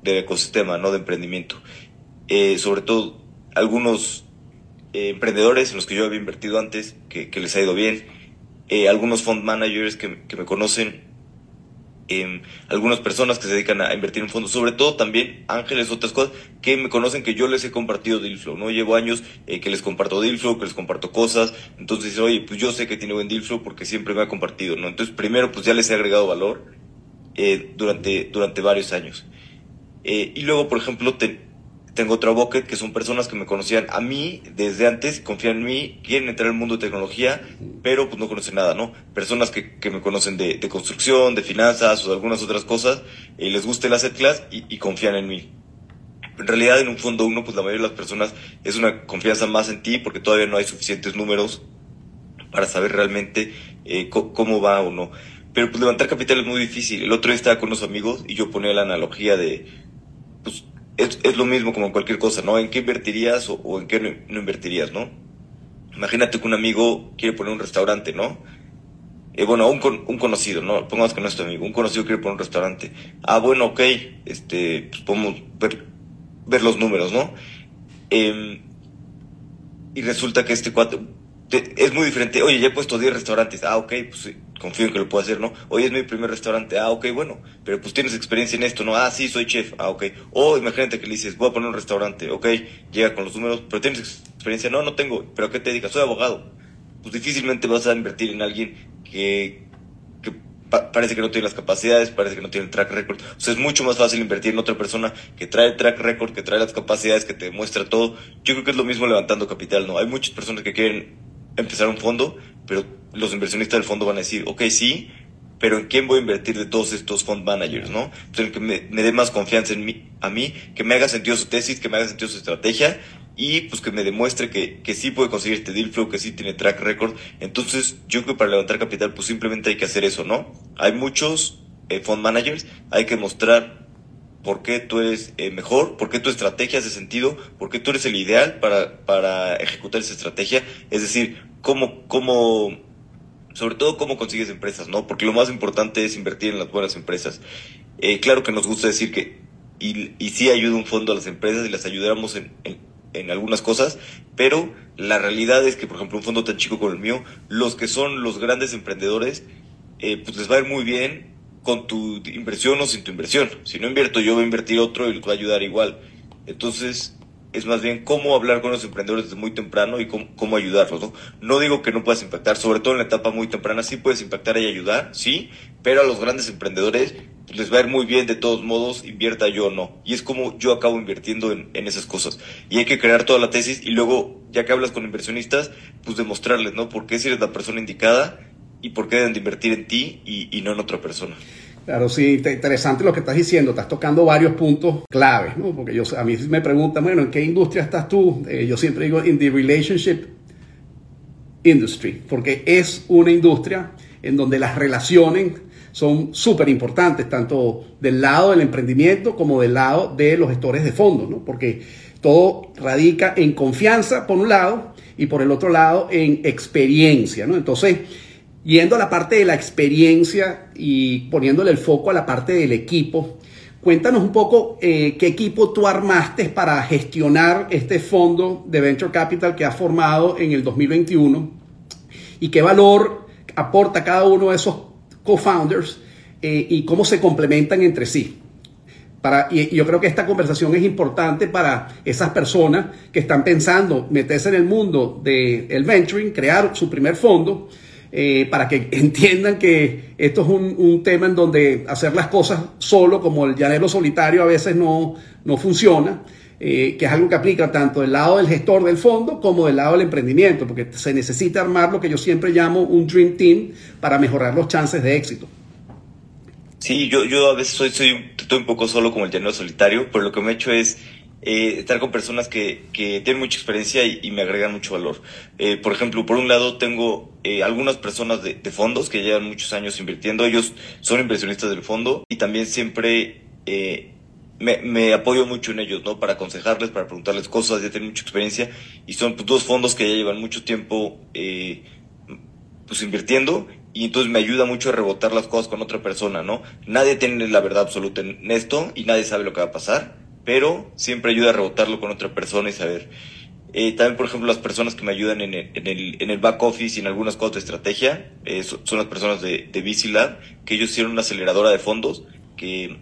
del ecosistema, ¿no? De emprendimiento. Eh, sobre todo algunos eh, emprendedores en los que yo había invertido antes, que, les ha ido bien, eh, algunos fund managers que, me conocen, em, algunas personas que se dedican a invertir en fondos, sobre todo también ángeles, otras cosas, que me conocen que yo les he compartido Dealflow, ¿no? Llevo años que les comparto Dealflow, que les comparto cosas, entonces, oye, pues yo sé que tiene buen Dealflow porque siempre me ha compartido, ¿no? Entonces, primero, pues ya les he agregado valor durante, durante varios años. Eh, y luego, por ejemplo, tengo otro bucket que son personas que me conocían a mí desde antes, confían en mí, quieren entrar al mundo de tecnología, pero pues no conocen nada, ¿no? Personas que, que me conocen de, construcción, de finanzas o de algunas otras cosas, y les gusta el asset y, confían en mí. En realidad, en un fondo uno, pues la mayoría de las personas es una confianza más en ti porque todavía no hay suficientes números para saber realmente eh, cómo va o no. Pero pues levantar capital es muy difícil. El otro día estaba con unos amigos y yo ponía la analogía de es, es, lo mismo como cualquier cosa, ¿no? ¿En qué invertirías o, en qué no, invertirías, ¿no? Imagínate que un amigo quiere poner un restaurante, ¿no? Eh, bueno, un, un conocido, ¿no? Pongamos que no es tu amigo, un conocido quiere poner un restaurante. Ah, bueno, ok, este, pues podemos ver, ver los números, ¿no? Eh, y resulta que este cuatro es muy diferente. Oye, ya he puesto 10 restaurantes. Ah, ok, pues confío en que lo puedo hacer, ¿no? Hoy es mi primer restaurante. Ah, ok, bueno. Pero pues tienes experiencia en esto, ¿no? Ah, sí, soy chef. Ah, ok. O imagínate que le dices, voy a poner un restaurante. Ok, llega con los números, pero tienes experiencia. No, no tengo. ¿Pero qué te digas? Soy abogado. Pues difícilmente vas a invertir en alguien que, parece que no tiene las capacidades, parece que no tiene el track record. O sea, es mucho más fácil invertir en otra persona que trae el track record, que trae las capacidades, que te demuestra todo. Yo creo que es lo mismo levantando capital, ¿no? Hay muchas personas que quieren empezar un fondo, pero los inversionistas del fondo van a decir, ok, sí, pero ¿en quién voy a invertir de todos estos fund managers, no? El que me, dé más confianza en mí, a mí, que me haga sentido su tesis, que me haga sentido su estrategia y pues que me demuestre que, que sí puede conseguir este deal flow, que sí tiene track record. Entonces, yo creo que para levantar capital, pues simplemente hay que hacer eso, ¿no? Hay muchos eh, fund managers, hay que mostrar por qué tú eres eh, mejor, por qué tu estrategia hace sentido, por qué tú eres el ideal para, para ejecutar esa estrategia. Es decir, cómo, cómo sobre todo cómo consigues empresas, ¿no? Porque lo más importante es invertir en las buenas empresas. Eh, claro que nos gusta decir que, y, sí ayuda un fondo a las empresas y las ayudamos en, en, algunas cosas, pero la realidad es que, por ejemplo, un fondo tan chico como el mío, los que son los grandes emprendedores, eh, pues les va a ir muy bien con tu inversión o sin tu inversión. Si no invierto yo, voy a invertir otro y les va a ayudar igual. Entonces, es más bien cómo hablar con los emprendedores desde muy temprano y cómo, ayudarlos, ¿no? No digo que no puedas impactar, sobre todo en la etapa muy temprana, sí puedes impactar y ayudar, sí, pero a los grandes emprendedores pues, les va a ir muy bien de todos modos, invierta yo o no. Y es como yo acabo invirtiendo en, esas cosas. Y hay que crear toda la tesis y luego, ya que hablas con inversionistas, pues demostrarles, ¿no? Por qué si eres la persona indicada y por qué deben de invertir en ti y no en otra persona. Claro, sí, interesante lo que estás diciendo, estás tocando varios puntos claves, ¿no? Porque yo, a mí me preguntan, bueno, ¿en qué industria estás tú? Eh, yo siempre digo, in the relationship industry, porque es una industria en donde las relaciones son súper importantes, tanto del lado del emprendimiento como del lado de los gestores de fondos, ¿no? Porque todo radica en confianza, por un lado, y por el otro lado, en experiencia, ¿no? Entonces, Yendo a la parte de la experiencia y poniéndole el foco a la parte del equipo, cuéntanos un poco eh, qué equipo tú armaste para gestionar este fondo de Venture Capital que has formado en el 2021 y qué valor aporta cada uno de esos co-founders eh, y cómo se complementan entre sí. Para, y, yo creo que esta conversación es importante para esas personas que están pensando meterse en el mundo del venturing, crear su primer fondo eh, para que entiendan que esto es un, tema en donde hacer las cosas solo, como el llanero solitario, a veces no, no funciona. Eh, que es algo que aplica tanto del lado del gestor del fondo como del lado del emprendimiento, porque se necesita armar lo que yo siempre llamo un Dream Team para mejorar los chances de éxito. Sí, yo, yo a veces soy, soy, estoy un poco solo como el llanero solitario, pero lo que me he hecho es eh, estar con personas que, que, tienen mucha experiencia y, me agregan mucho valor. Eh, por ejemplo, por un lado tengo eh, algunas personas de, fondos que llevan muchos años invirtiendo, ellos son inversionistas del fondo y también siempre me, me, apoyo mucho en ellos, ¿no? Para aconsejarles, para preguntarles cosas, ya tienen mucha experiencia y son pues, dos fondos que ya llevan mucho tiempo pues invirtiendo y entonces me ayuda mucho a rebotar las cosas con otra persona, ¿no? Nadie tiene la verdad absoluta en esto y nadie sabe lo que va a pasar pero siempre ayuda a rebotarlo con otra persona y saber. Eh, también, por ejemplo, las personas que me ayudan en el, en el, en el back office y en algunas cosas de estrategia eh, son las personas de, de Lab, que ellos hicieron una aceleradora de fondos que,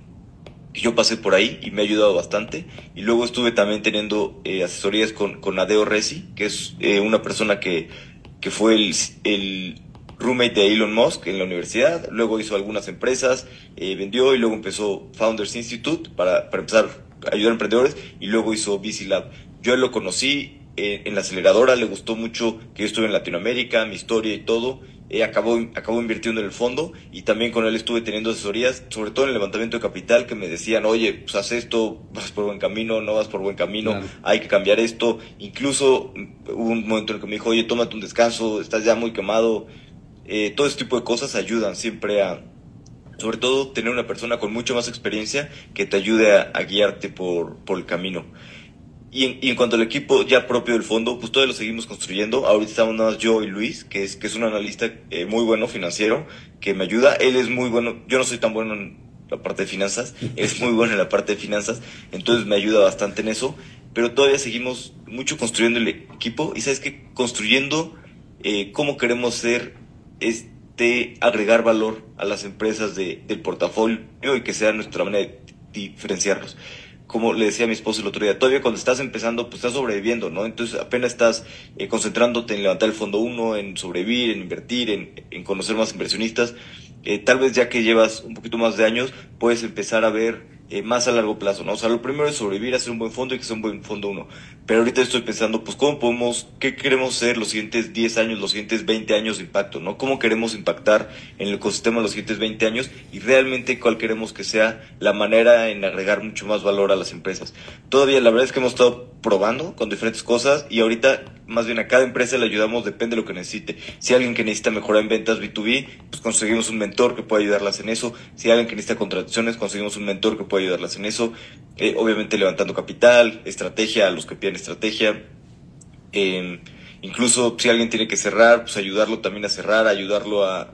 yo pasé por ahí y me ha ayudado bastante. Y luego estuve también teniendo eh, asesorías con, con Adeo Resi, que es una persona que, que fue el, el roommate de Elon Musk en la universidad, luego hizo algunas empresas, vendió y luego empezó Founders Institute para, para empezar ayudar a emprendedores y luego hizo BC Lab. Yo lo conocí eh, en la aceleradora, le gustó mucho que yo estuve en Latinoamérica, mi historia y todo. Eh, acabó, acabó invirtiendo en el fondo y también con él estuve teniendo asesorías, sobre todo en el levantamiento de capital, que me decían, oye, pues haz esto, vas por buen camino, no vas por buen camino, hay que cambiar esto. Incluso mm, hubo un momento en el que me dijo, oye, tómate un descanso, estás ya muy quemado. Eh, todo ese tipo de cosas ayudan siempre a, sobre todo tener una persona con mucho más experiencia que te ayude a, guiarte por, por, el camino. Y en, cuanto al equipo ya propio del fondo, pues todavía lo seguimos construyendo. Ahorita estamos nada más yo y Luis, que es, que es un analista eh, muy bueno financiero, que me ayuda. Él es muy bueno, yo no soy tan bueno en la parte de finanzas, es muy bueno en la parte de finanzas, entonces me ayuda bastante en eso. Pero todavía seguimos mucho construyendo el equipo y sabes que construyendo eh, cómo queremos ser de agregar valor a las empresas de, del portafolio y que sea nuestra manera de diferenciarlos. Como le decía a mi esposo el otro día, todavía cuando estás empezando, pues estás sobreviviendo, ¿no? Entonces apenas estás eh, concentrándote en levantar el fondo uno, en sobrevivir, en invertir, en, en conocer más inversionistas. Eh, tal vez ya que llevas un poquito más de años, puedes empezar a ver eh, más a largo plazo, ¿no? O sea, lo primero es sobrevivir, hacer un buen fondo y que sea un buen fondo uno. Pero ahorita estoy pensando, pues, ¿cómo podemos, qué queremos ser los siguientes 10 años, los siguientes 20 años de impacto, ¿no? ¿Cómo queremos impactar en el ecosistema los siguientes 20 años y realmente cuál queremos que sea la manera en agregar mucho más valor a las empresas? Todavía la verdad es que hemos estado probando con diferentes cosas y ahorita más bien a cada empresa le ayudamos, depende de lo que necesite. Si alguien que necesita mejorar en ventas B2B, pues conseguimos un mentor que pueda ayudarlas en eso. Si alguien que necesita contrataciones, conseguimos un mentor que pueda ayudarlas en eso. Eh, obviamente levantando capital, estrategia a los que piden estrategia. Em, incluso si alguien tiene que cerrar, pues ayudarlo también a cerrar, ayudarlo a,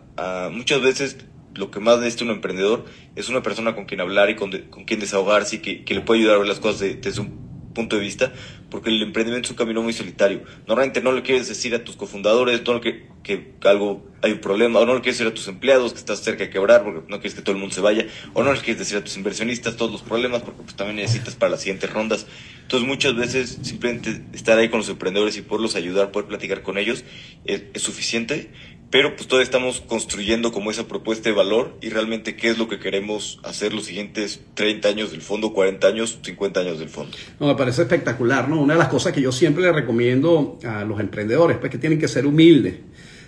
muchas veces lo que más necesita un emprendedor es una persona con quien hablar y con, con quien desahogarse y que, que, le puede ayudar a ver las cosas desde un punto de vista, porque el emprendimiento es un camino muy solitario. Normalmente no le quieres decir a tus cofundadores no que, que algo hay un problema, o no le quieres decir a tus empleados que estás cerca de quebrar porque no quieres que todo el mundo se vaya, o no le quieres decir a tus inversionistas todos los problemas porque pues, también necesitas para las siguientes rondas. Entonces muchas veces simplemente estar ahí con los emprendedores y poderlos ayudar, poder platicar con ellos es, es suficiente pero pues todavía estamos construyendo como esa propuesta de valor y realmente qué es lo que queremos hacer los siguientes 30 años del fondo, 40 años, 50 años del fondo. No, me parece espectacular, ¿no? Una de las cosas que yo siempre le recomiendo a los emprendedores, pues que tienen que ser humildes.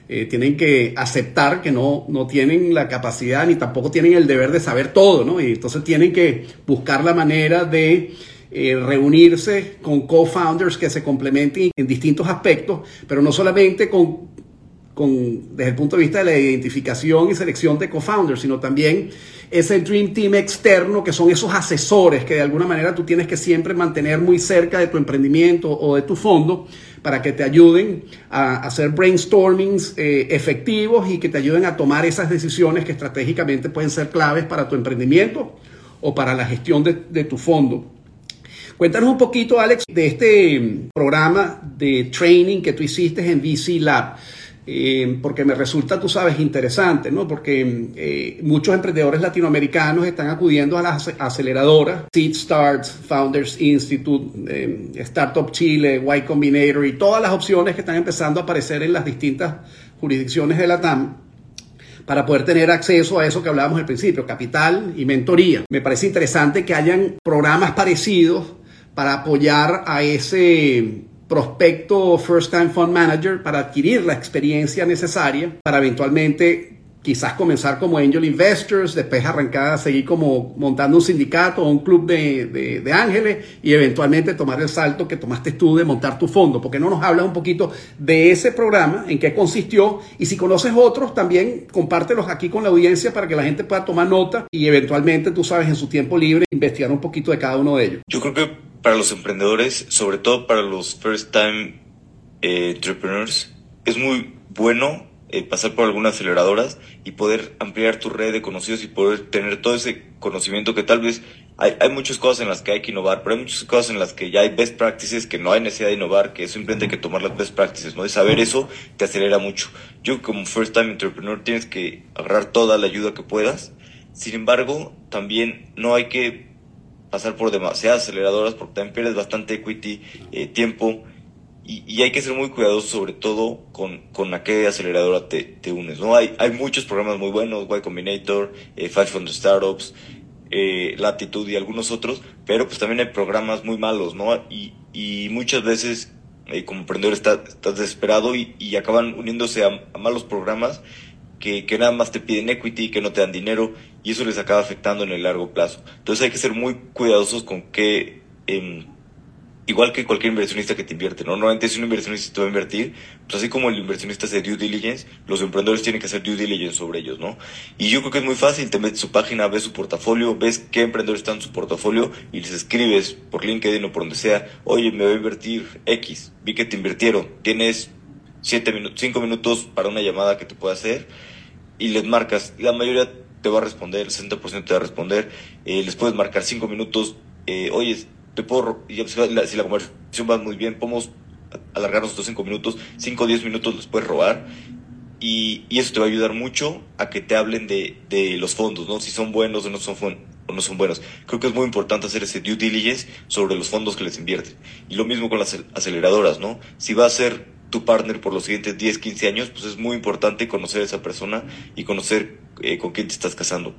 Eh, tienen que aceptar que no, no tienen la capacidad ni tampoco tienen el deber de saber todo, ¿no? Y entonces tienen que buscar la manera de eh, reunirse con co-founders que se complementen en distintos aspectos, pero no solamente con desde el punto de vista de la identificación y selección de co-founders, sino también ese Dream Team externo, que son esos asesores que de alguna manera tú tienes que siempre mantener muy cerca de tu emprendimiento o de tu fondo para que te ayuden a hacer brainstormings eh, efectivos y que te ayuden a tomar esas decisiones que estratégicamente pueden ser claves para tu emprendimiento o para la gestión de, de tu fondo. Cuéntanos un poquito, Alex, de este programa de training que tú hiciste en VC Lab. Eh, porque me resulta, tú sabes, interesante, ¿no? Porque eh, muchos emprendedores latinoamericanos están acudiendo a las aceleradoras, Seed Starts, Founders Institute, eh, Startup Chile, Y Combinator y todas las opciones que están empezando a aparecer en las distintas jurisdicciones de la TAM para poder tener acceso a eso que hablábamos al principio, capital y mentoría. Me parece interesante que hayan programas parecidos para apoyar a ese prospecto First Time Fund Manager para adquirir la experiencia necesaria para eventualmente quizás comenzar como angel investors, después arrancar a seguir como montando un sindicato o un club de, de, ángeles y eventualmente tomar el salto que tomaste tú de montar tu fondo. porque no nos hablas un poquito de ese programa, en qué consistió? Y si conoces otros, también compártelos aquí con la audiencia para que la gente pueda tomar nota y eventualmente, tú sabes, en su tiempo libre, investigar un poquito de cada uno de ellos. Yo creo que para los emprendedores, sobre todo para los first time eh, entrepreneurs, es muy bueno eh, pasar por algunas aceleradoras y poder ampliar tu red de conocidos y poder tener todo ese conocimiento que tal vez hay, hay muchas cosas en las que hay que innovar, pero hay muchas cosas en las que ya hay best practices que no hay necesidad de innovar, que simplemente hay que tomar las best practices, ¿no? De saber eso te acelera mucho. Yo como first time entrepreneur tienes que agarrar toda la ayuda que puedas. Sin embargo, también no hay que pasar por demasiadas aceleradoras porque también pierdes bastante equity, eh, tiempo y, hay que ser muy cuidadoso sobre todo con, con a qué aceleradora te, te unes. ¿no? Hay, hay muchos programas muy buenos, Y Combinator, eh, Five Fund Startups, eh, Latitude y algunos otros, pero pues también hay programas muy malos, ¿no? Y, y muchas veces eh, como emprendedor estás, estás desesperado y, y acaban uniéndose a, a malos programas que, que, nada más te piden equity, que no te dan dinero y eso les acaba afectando en el largo plazo. Entonces hay que ser muy cuidadosos con qué, eh, igual que cualquier inversionista que te invierte, ¿no? Normalmente si un inversionista te va a invertir, pues así como el inversionista hace due diligence, los emprendedores tienen que hacer due diligence sobre ellos, ¿no? Y yo creo que es muy fácil, te metes su página, ves su portafolio, ves qué emprendedores están en su portafolio y les escribes por LinkedIn o por donde sea, oye, me voy a invertir X, vi que te invirtieron, tienes siete minutos, cinco minutos para una llamada que te pueda hacer y les marcas, la mayoría te va a responder, el 60% te va a responder, eh, les puedes marcar cinco minutos, eh, oye, te puedo, si la, si la conversación va muy bien, podemos alargarnos estos cinco minutos, cinco o diez minutos les puedes robar, y, y, eso te va a ayudar mucho a que te hablen de, de los fondos, ¿no? Si son buenos o no son, o no son buenos. Creo que es muy importante hacer ese due diligence sobre los fondos que les invierten. Y lo mismo con las aceleradoras, ¿no? Si va a ser tu partner por los siguientes 10, 15 años, pues es muy importante conocer a esa persona y conocer eh, con quién te estás casando.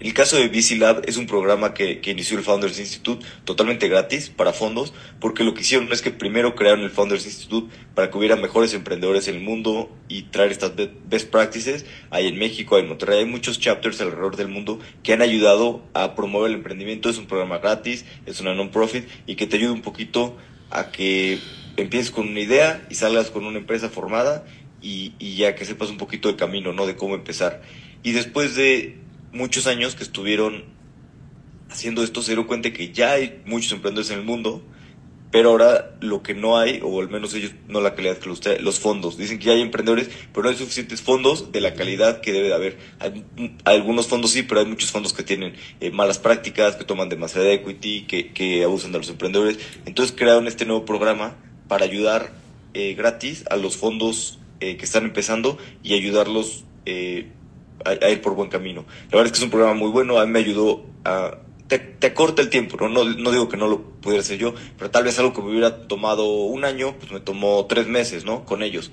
El caso de VC Lab es un programa que, inició el Founders Institute totalmente gratis para fondos, porque lo que hicieron es que primero crearon el Founders Institute para que hubiera mejores emprendedores en el mundo y traer estas best practices. Hay en México, hay en Monterrey, hay muchos chapters alrededor del mundo que han ayudado a promover el emprendimiento. Es un programa gratis, es una non-profit y que te ayuda un poquito a que empieces con una idea y salgas con una empresa formada y, y, ya que sepas un poquito del camino, ¿no? De cómo empezar. Y después de muchos años que estuvieron haciendo esto, se dieron cuenta que ya hay muchos emprendedores en el mundo pero ahora lo que no hay, o al menos ellos no la calidad que los, los fondos. Dicen que ya hay emprendedores, pero no hay suficientes fondos de la calidad que debe de haber. Hay, algunos fondos sí, pero hay muchos fondos que tienen eh, malas prácticas, que toman demasiada equity, que, que abusan de los emprendedores. Entonces crearon este nuevo programa para ayudar eh, gratis a los fondos eh, que están empezando y ayudarlos a, ir por buen camino. La verdad es que es un programa muy bueno, a mí me ayudó a te, te, acorta el tiempo, ¿no? ¿no? No digo que no lo pudiera hacer yo, pero tal vez algo que me hubiera tomado un año, pues me tomó tres meses, ¿no? Con ellos.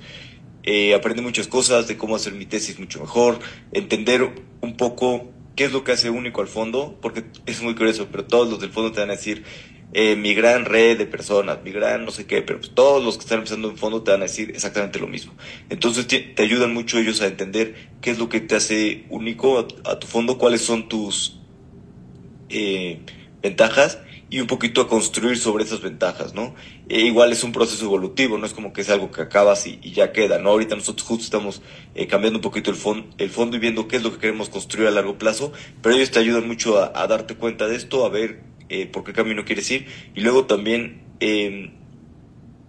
Eh, aprendí muchas cosas de cómo hacer mi tesis mucho mejor, entender un poco qué es lo que hace único al fondo, porque es muy curioso, pero todos los del fondo te van a decir, eh, mi gran red de personas, mi gran no sé qué, pero pues todos los que están empezando en fondo te van a decir exactamente lo mismo. Entonces te, ayudan mucho ellos a entender qué es lo que te hace único a, tu fondo, cuáles son tus eh, ventajas y un poquito a construir sobre esas ventajas, ¿no? E igual es un proceso evolutivo, no es como que es algo que acabas y, y ya queda, ¿no? Ahorita nosotros justo estamos eh, cambiando un poquito el, fond, el fondo y viendo qué es lo que queremos construir a largo plazo, pero ellos te ayudan mucho a darte cuenta de esto, a ver eh, por qué camino quieres ir y luego también eh,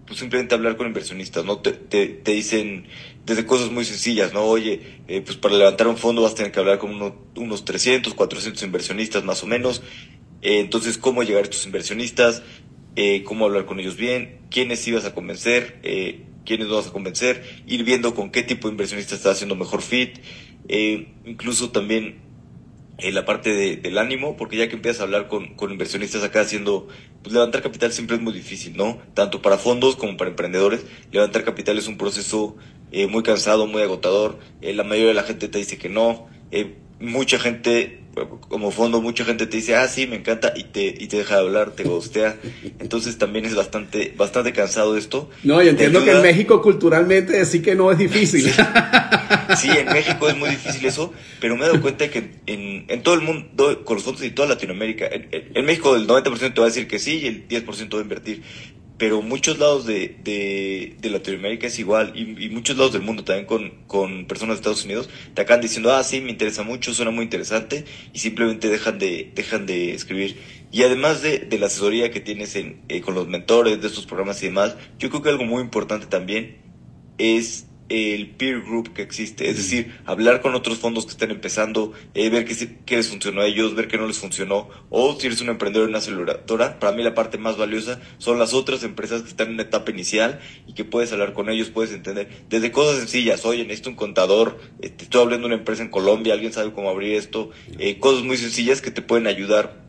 pues simplemente hablar con inversionistas, ¿no? Te, te, te, dicen desde cosas muy sencillas, ¿no? Oye, eh, pues para levantar un fondo vas a tener que hablar con uno, unos 300, 400 inversionistas más o menos. Eh, entonces, ¿cómo llegar a estos inversionistas? Eh, ¿Cómo hablar con ellos bien? ¿Quiénes ibas a convencer? Eh, ¿Quiénes vas a convencer? Ir viendo con qué tipo de inversionista estás haciendo mejor fit. Incluso también en la parte de, del ánimo, porque ya que empiezas a hablar con, con inversionistas acá haciendo, pues levantar capital siempre es muy difícil, ¿no? Tanto para fondos como para emprendedores. Levantar capital es un proceso eh, muy cansado, muy agotador. Eh, la mayoría de la gente te dice que no. Mucha gente, como fondo, mucha gente te dice, ah, sí, me encanta, y te, y te deja de hablar, te gustea. Entonces también es bastante, bastante cansado esto. No, y entiendo que en México culturalmente decir que no es difícil. Sí, en México es muy difícil eso, pero me he dado cuenta que en, en todo el mundo, con los fondos y toda Latinoamérica, en, en México el 90% te va a decir que sí y el 10% va a invertir pero muchos lados de, de, Latinoamérica es igual y, y, muchos lados del mundo también con, con personas de Estados Unidos te acaban diciendo, ah, sí, me interesa mucho, suena muy interesante y simplemente dejan de, dejan de escribir. Y además de, de la asesoría que tienes en, eh, con los mentores de estos programas y demás, yo creo que algo muy importante también es el peer group que existe, es decir, hablar con otros fondos que están empezando, eh, ver qué, qué, les funcionó a ellos, ver qué no les funcionó, o si eres un emprendedor en una aceleradora, para mí la parte más valiosa son las otras empresas que están en una etapa inicial y que puedes hablar con ellos, puedes entender, desde cosas sencillas, oye, necesito un contador, eh, te estoy hablando de una empresa en Colombia, alguien sabe cómo abrir esto, eh, cosas muy sencillas que te pueden ayudar,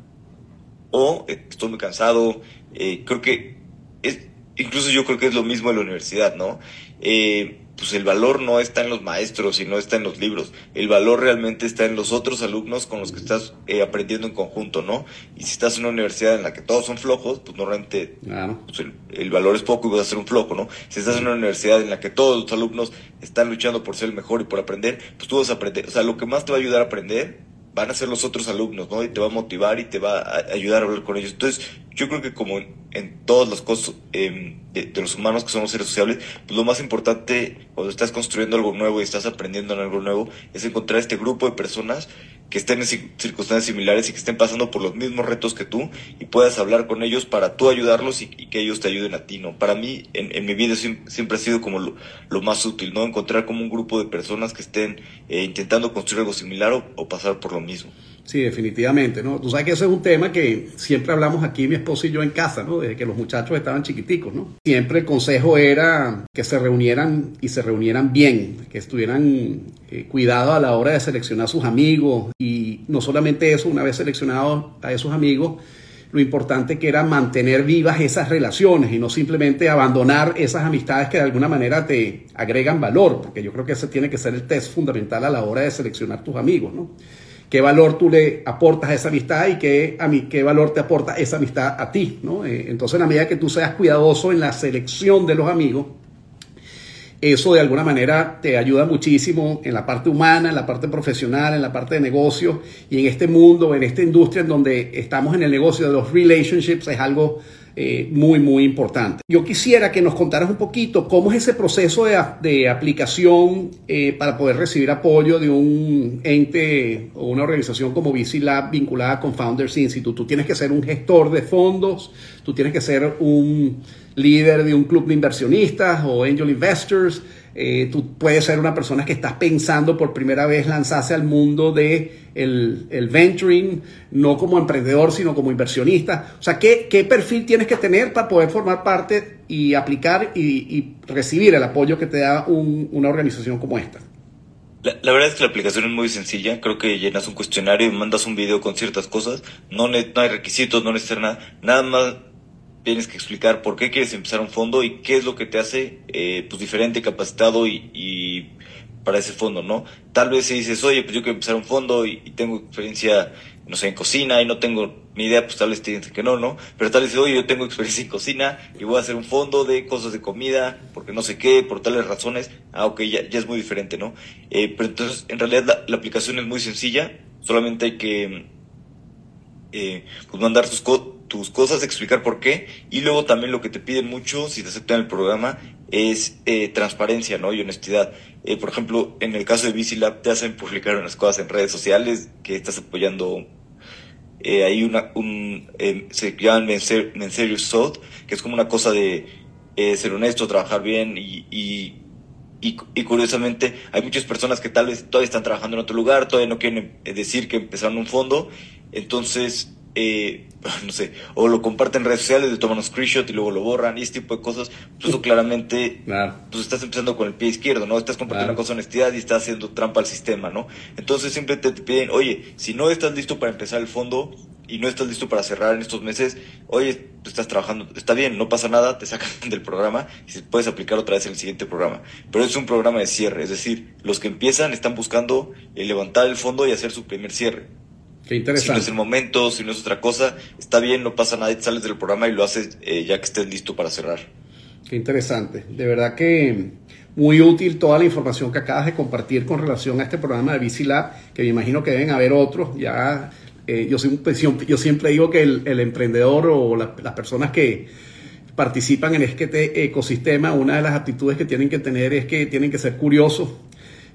o eh, estoy muy cansado, creo que es, incluso yo creo que es lo mismo en la universidad, ¿no? Eh, pues el valor no está en los maestros y no está en los libros. El valor realmente está en los otros alumnos con los que estás eh, aprendiendo en conjunto, ¿no? Y si estás en una universidad en la que todos son flojos, pues normalmente claro. pues el, el, valor es poco y vas a ser un flojo, ¿no? Si estás en una universidad en la que todos los alumnos están luchando por ser el mejor y por aprender, pues tú vas a aprender. O sea, lo que más te va a ayudar a aprender van a ser los otros alumnos, ¿no? Y te va a motivar y te va a ayudar a hablar con ellos. Entonces, yo creo que como en, todas las cosas de, de, los humanos que somos seres sociables, pues lo más importante cuando estás construyendo algo nuevo y estás aprendiendo en algo nuevo es encontrar este grupo de personas que estén en circunstancias similares y que estén pasando por los mismos retos que tú y puedas hablar con ellos para tú ayudarlos y, que ellos te ayuden a ti, ¿no? Para mí, en, mi vida siempre, ha sido como lo, más útil, ¿no? Encontrar como un grupo de personas que estén eh, intentando construir algo similar o pasar por lo mismo. Sí, definitivamente, ¿no? Tú sabes que ese es un tema que siempre hablamos aquí, mi esposo y yo en casa, ¿no? Desde que los muchachos estaban chiquiticos, ¿no? Siempre el consejo era que se reunieran y se reunieran bien, que estuvieran eh, cuidados a la hora de seleccionar a sus amigos y no solamente eso, una vez seleccionados a esos amigos, lo importante que era mantener vivas esas relaciones y no simplemente abandonar esas amistades que de alguna manera te agregan valor, porque yo creo que ese tiene que ser el test fundamental a la hora de seleccionar tus amigos, ¿no? Qué valor tú le aportas a esa amistad y qué, a mí, qué valor te aporta esa amistad a ti. ¿no? Eh, entonces, en la medida que tú seas cuidadoso en la selección de los amigos, eso de alguna manera te ayuda muchísimo en la parte humana, en la parte profesional, en la parte de negocio y en este mundo, en esta industria en donde estamos en el negocio de los relationships, es algo eh, muy, muy importante. Yo quisiera que nos contaras un poquito cómo es ese proceso de, aplicación eh, para poder recibir apoyo de un ente o una organización como VC Lab vinculada con Founders Institute. Tú tienes que ser un gestor de fondos, tú tienes que ser un líder de un club de inversionistas o angel investors. Eh, tú puedes ser una persona que estás pensando por primera vez lanzarse al mundo de el, venturing, no como emprendedor, sino como inversionista. O sea, ¿qué, ¿qué, perfil tienes que tener para poder formar parte y aplicar y, recibir el apoyo que te da una organización como esta? La, verdad es que la aplicación es muy sencilla. Creo que llenas un cuestionario y mandas un video con ciertas cosas. No, no hay requisitos, no necesitas nada. Nada más tienes que explicar por qué quieres empezar un fondo y qué es lo que te hace eh, pues diferente, capacitado y, para ese fondo, ¿no? Tal vez si dices, oye, pues yo quiero empezar un fondo y, tengo experiencia, no sé, en cocina y no tengo ni idea, pues tal vez te dicen que no, ¿no? Pero tal vez oye, yo tengo experiencia en cocina y voy a hacer un fondo de cosas de comida, porque no sé qué, por tales razones. Ah, ok, ya, ya es muy diferente, ¿no? Eh, pero entonces, en realidad la, aplicación es muy sencilla, solamente hay que eh, pues mandar tus cosas tus cosas, explicar por qué. Y luego también lo que te piden mucho, si te aceptan el programa, es eh, transparencia ¿no? y honestidad. Eh, por ejemplo, en el caso de BC te hacen publicar unas cosas en redes sociales que estás apoyando. Eh, hay una, un, eh, se llaman Menserious South, que es como una cosa de ser honesto, trabajar bien y, y y, y, curiosamente hay muchas personas que tal vez todavía están trabajando en otro lugar, todavía no quieren decir que empezaron un fondo, entonces eh, no sé, o lo comparten en redes sociales, le toman un screenshot y luego lo borran y este tipo de cosas, pues eso claramente, pues estás empezando con el pie izquierdo, ¿no? Estás compartiendo cosa de honestidad y estás haciendo trampa al sistema, ¿no? Entonces siempre te, piden, oye, si no estás listo para empezar el fondo y no estás listo para cerrar en estos meses, oye, estás trabajando, está bien, no pasa nada, te sacan del programa y puedes aplicar otra vez en el siguiente programa. Pero es un programa de cierre, es decir, los que empiezan están buscando levantar el fondo y hacer su primer cierre. Si no es el momento, si no es otra cosa, está bien, no pasa nada, sales del programa y lo haces eh, ya que estés listo para cerrar. Qué interesante. De verdad que muy útil toda la información que acabas de compartir con relación a este programa de BC Lab, que me imagino que deben haber otros. Ya, eh, yo, pues, yo siempre digo que el, emprendedor o las personas que participan en este ecosistema, una de las actitudes que tienen que tener es que tienen que ser curiosos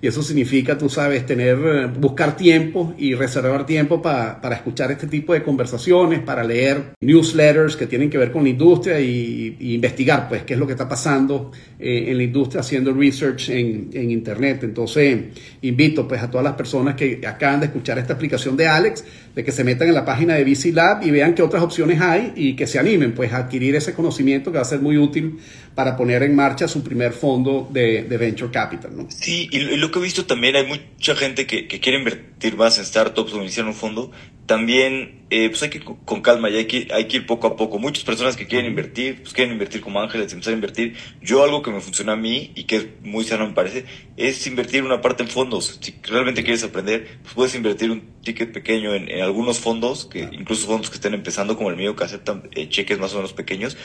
y eso significa, tú sabes, tener, buscar tiempo y reservar tiempo para escuchar este tipo de conversaciones, para leer newsletters que tienen que ver con la industria y, investigar, pues, qué es lo que está pasando eh, en la industria haciendo research en, en, Internet. Entonces, invito, pues, a todas las personas que acaban de escuchar esta aplicación de Alex, de que se metan en la página de VC Lab y vean qué otras opciones hay y que se animen, pues, a adquirir ese conocimiento que va a ser muy útil para poner en marcha su primer fondo de, Venture Capital, ¿no? Sí, y lo, que he visto también, hay mucha gente que, quiere invertir más en startups o iniciar un fondo. También, eh, pues hay que ir con calma y hay que, hay que ir poco a poco. Muchas personas que quieren invertir, pues quieren invertir como ángeles, empezar a invertir. Yo algo que me funciona a mí y que es muy sano me parece, es invertir una parte en fondos. Si realmente quieres aprender, pues puedes invertir un ticket pequeño en, algunos fondos, que incluso fondos que estén empezando como el mío, que aceptan eh, cheques más o menos pequeños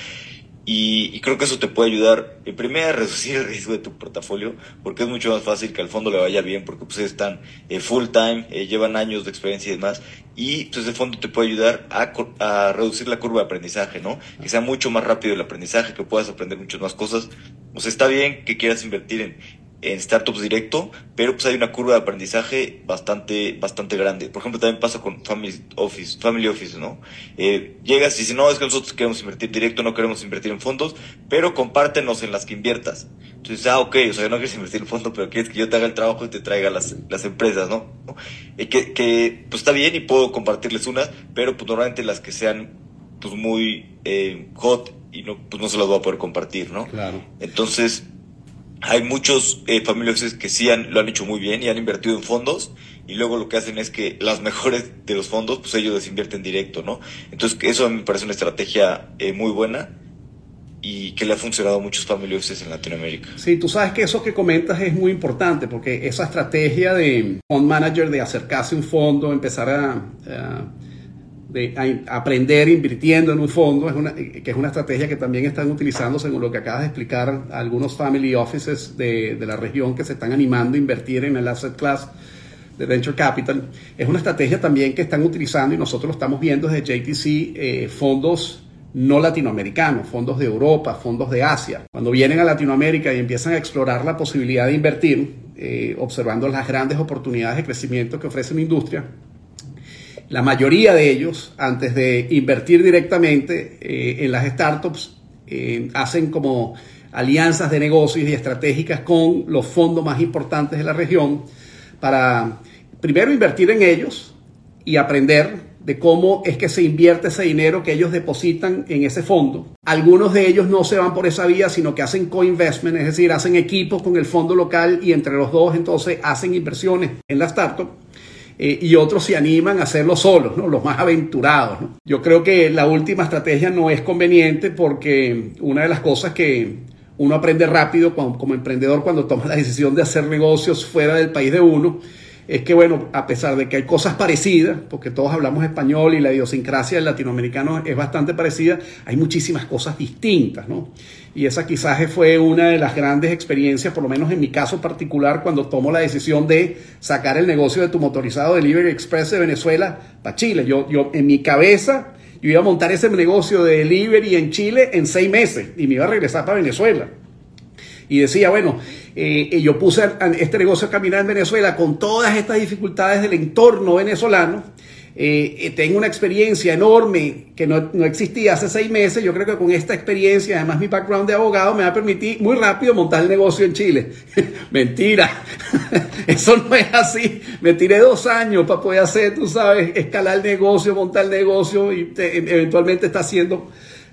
y, creo que eso te puede ayudar, en primera, a reducir el riesgo de tu portafolio, porque es mucho más fácil que al fondo le vaya bien, porque pues están eh, full time, eh, llevan años de experiencia y demás, y pues el fondo te puede ayudar a, a, reducir la curva de aprendizaje, ¿no? Que sea mucho más rápido el aprendizaje, que puedas aprender muchas más cosas. Pues está bien que quieras invertir en, en startups directo, pero pues hay una curva de aprendizaje bastante, bastante grande. Por ejemplo, también pasa con Family Office, Family Office, ¿no? Eh, llegas y dices, no, es que nosotros queremos invertir directo, no queremos invertir en fondos, pero compártenos en las que inviertas. Entonces, ah, ok, o sea, no quieres invertir en fondo, pero quieres que yo te haga el trabajo y te traiga las, las empresas, ¿no? Eh, que, que, pues está bien y puedo compartirles unas, pero pues normalmente las que sean, pues muy eh, hot y no, pues no se las voy a poder compartir, ¿no? Claro. Entonces, hay muchos eh, familiares que sí han, lo han hecho muy bien y han invertido en fondos y luego lo que hacen es que las mejores de los fondos, pues ellos les invierten directo, ¿no? Entonces eso me parece una estrategia eh, muy buena y que le ha funcionado a muchos familiares en Latinoamérica. Sí, tú sabes que eso que comentas es muy importante porque esa estrategia de fund manager de acercarse a un fondo, empezar a de aprender invirtiendo en un fondo, es una, que es una estrategia que también están utilizando, según lo que acabas de explicar, algunos family offices de, de la región que se están animando a invertir en el asset class de Venture Capital. Es una estrategia también que están utilizando y nosotros estamos viendo desde JTC, eh, fondos no latinoamericanos, fondos de Europa, fondos de Asia. Cuando vienen a Latinoamérica y empiezan a explorar la posibilidad de invertir, eh, observando las grandes oportunidades de crecimiento que ofrece la industria, la mayoría de ellos, antes de invertir directamente eh, en las startups, eh, hacen como alianzas de negocios y estratégicas con los fondos más importantes de la región para primero invertir en ellos y aprender de cómo es que se invierte ese dinero que ellos depositan en ese fondo. Algunos de ellos no se van por esa vía, sino que hacen co-investment, es decir, hacen equipos con el fondo local y entre los dos entonces hacen inversiones en la startup. Eh, y otros se animan a hacerlo solos, ¿no? los más aventurados. Yo creo que la última estrategia no es conveniente porque una de las cosas que uno aprende rápido como emprendedor cuando toma la decisión de hacer negocios fuera del país de uno es que, bueno, a pesar de que hay cosas parecidas, porque todos hablamos español y la idiosincrasia del latinoamericano es bastante parecida, hay muchísimas cosas distintas, ¿no? Y esa quizás fue una de las grandes experiencias, por lo menos en mi caso particular, cuando tomo la decisión de sacar el negocio de tu motorizado Delivery Express de Venezuela para Chile. Yo, yo en mi cabeza, yo iba a montar ese negocio de delivery en Chile en seis meses y me iba a regresar para Venezuela. Y decía, bueno, eh, yo puse este negocio a caminar en Venezuela con todas estas dificultades del entorno venezolano. Eh, eh, tengo una experiencia enorme que no, no, existía hace seis meses. Yo creo que con esta experiencia, además mi background de abogado, me va a permitir muy rápido montar el negocio en Chile. Mentira, eso no es así. Me tiré dos años para poder hacer, tú sabes, escalar el negocio, montar el negocio y eventualmente está haciendo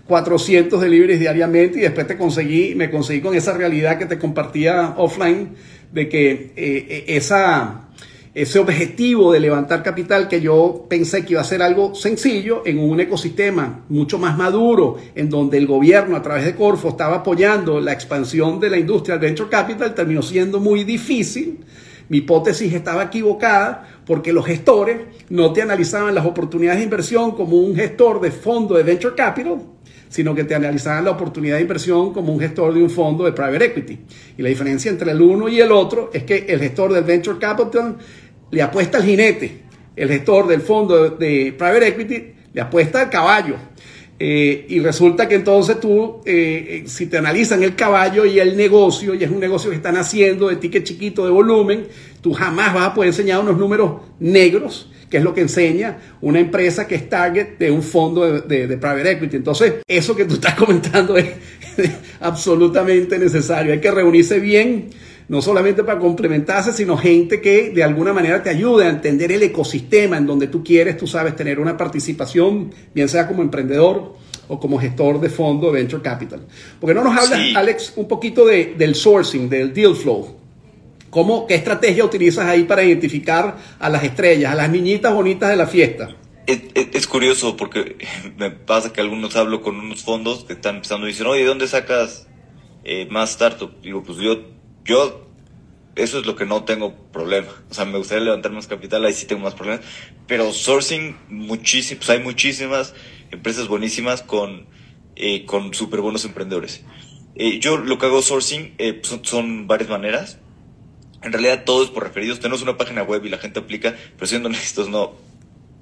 400 deliveries diariamente y después te conseguí, me conseguí con esa realidad que te compartía offline de que eh, eh, esa, ese objetivo de levantar capital que yo pensé que iba a ser algo sencillo en un ecosistema mucho más maduro, en donde el gobierno a través de Corfo estaba apoyando la expansión de la industria del venture capital, terminó siendo muy difícil. Mi hipótesis estaba equivocada porque los gestores no te analizaban las oportunidades de inversión como un gestor de fondo de venture capital, sino que te analizaban la oportunidad de inversión como un gestor de un fondo de private equity. Y la diferencia entre el uno y el otro es que el gestor del venture capital le apuesta al jinete, el gestor del fondo de private equity le apuesta al caballo. Eh, y resulta que entonces tú, eh, eh, si te analizan el caballo y el negocio, y es un negocio que están haciendo de ticket chiquito de volumen, tú jamás vas a poder enseñar unos números negros que es lo que enseña una empresa que es target de un fondo de, private equity. Entonces, eso que tú estás comentando es absolutamente necesario. Hay que reunirse bien, no solamente para complementarse, sino gente que de alguna manera te ayude a entender el ecosistema en donde tú quieres, tú sabes, tener una participación, bien sea como emprendedor o como gestor de fondo de venture capital. Porque no nos hablas, Alex, un poquito del sourcing, del deal flow. ¿Cómo, ¿Qué estrategia utilizas ahí para identificar a las estrellas, a las niñitas bonitas de la fiesta? Es, curioso porque me pasa que algunos hablo con unos fondos que están empezando y dicen, oye, ¿de dónde sacas eh, más startup? Digo, pues yo, yo, eso es lo que no tengo problema. O sea, me gustaría levantar más capital, ahí sí tengo más problemas. Pero sourcing, muchísimos, pues hay muchísimas empresas buenísimas con, eh, con súper buenos emprendedores. Eh, yo lo que hago sourcing son, son varias maneras en realidad todo es por referidos. Tenemos una página web y la gente aplica, pero siendo honestos, no,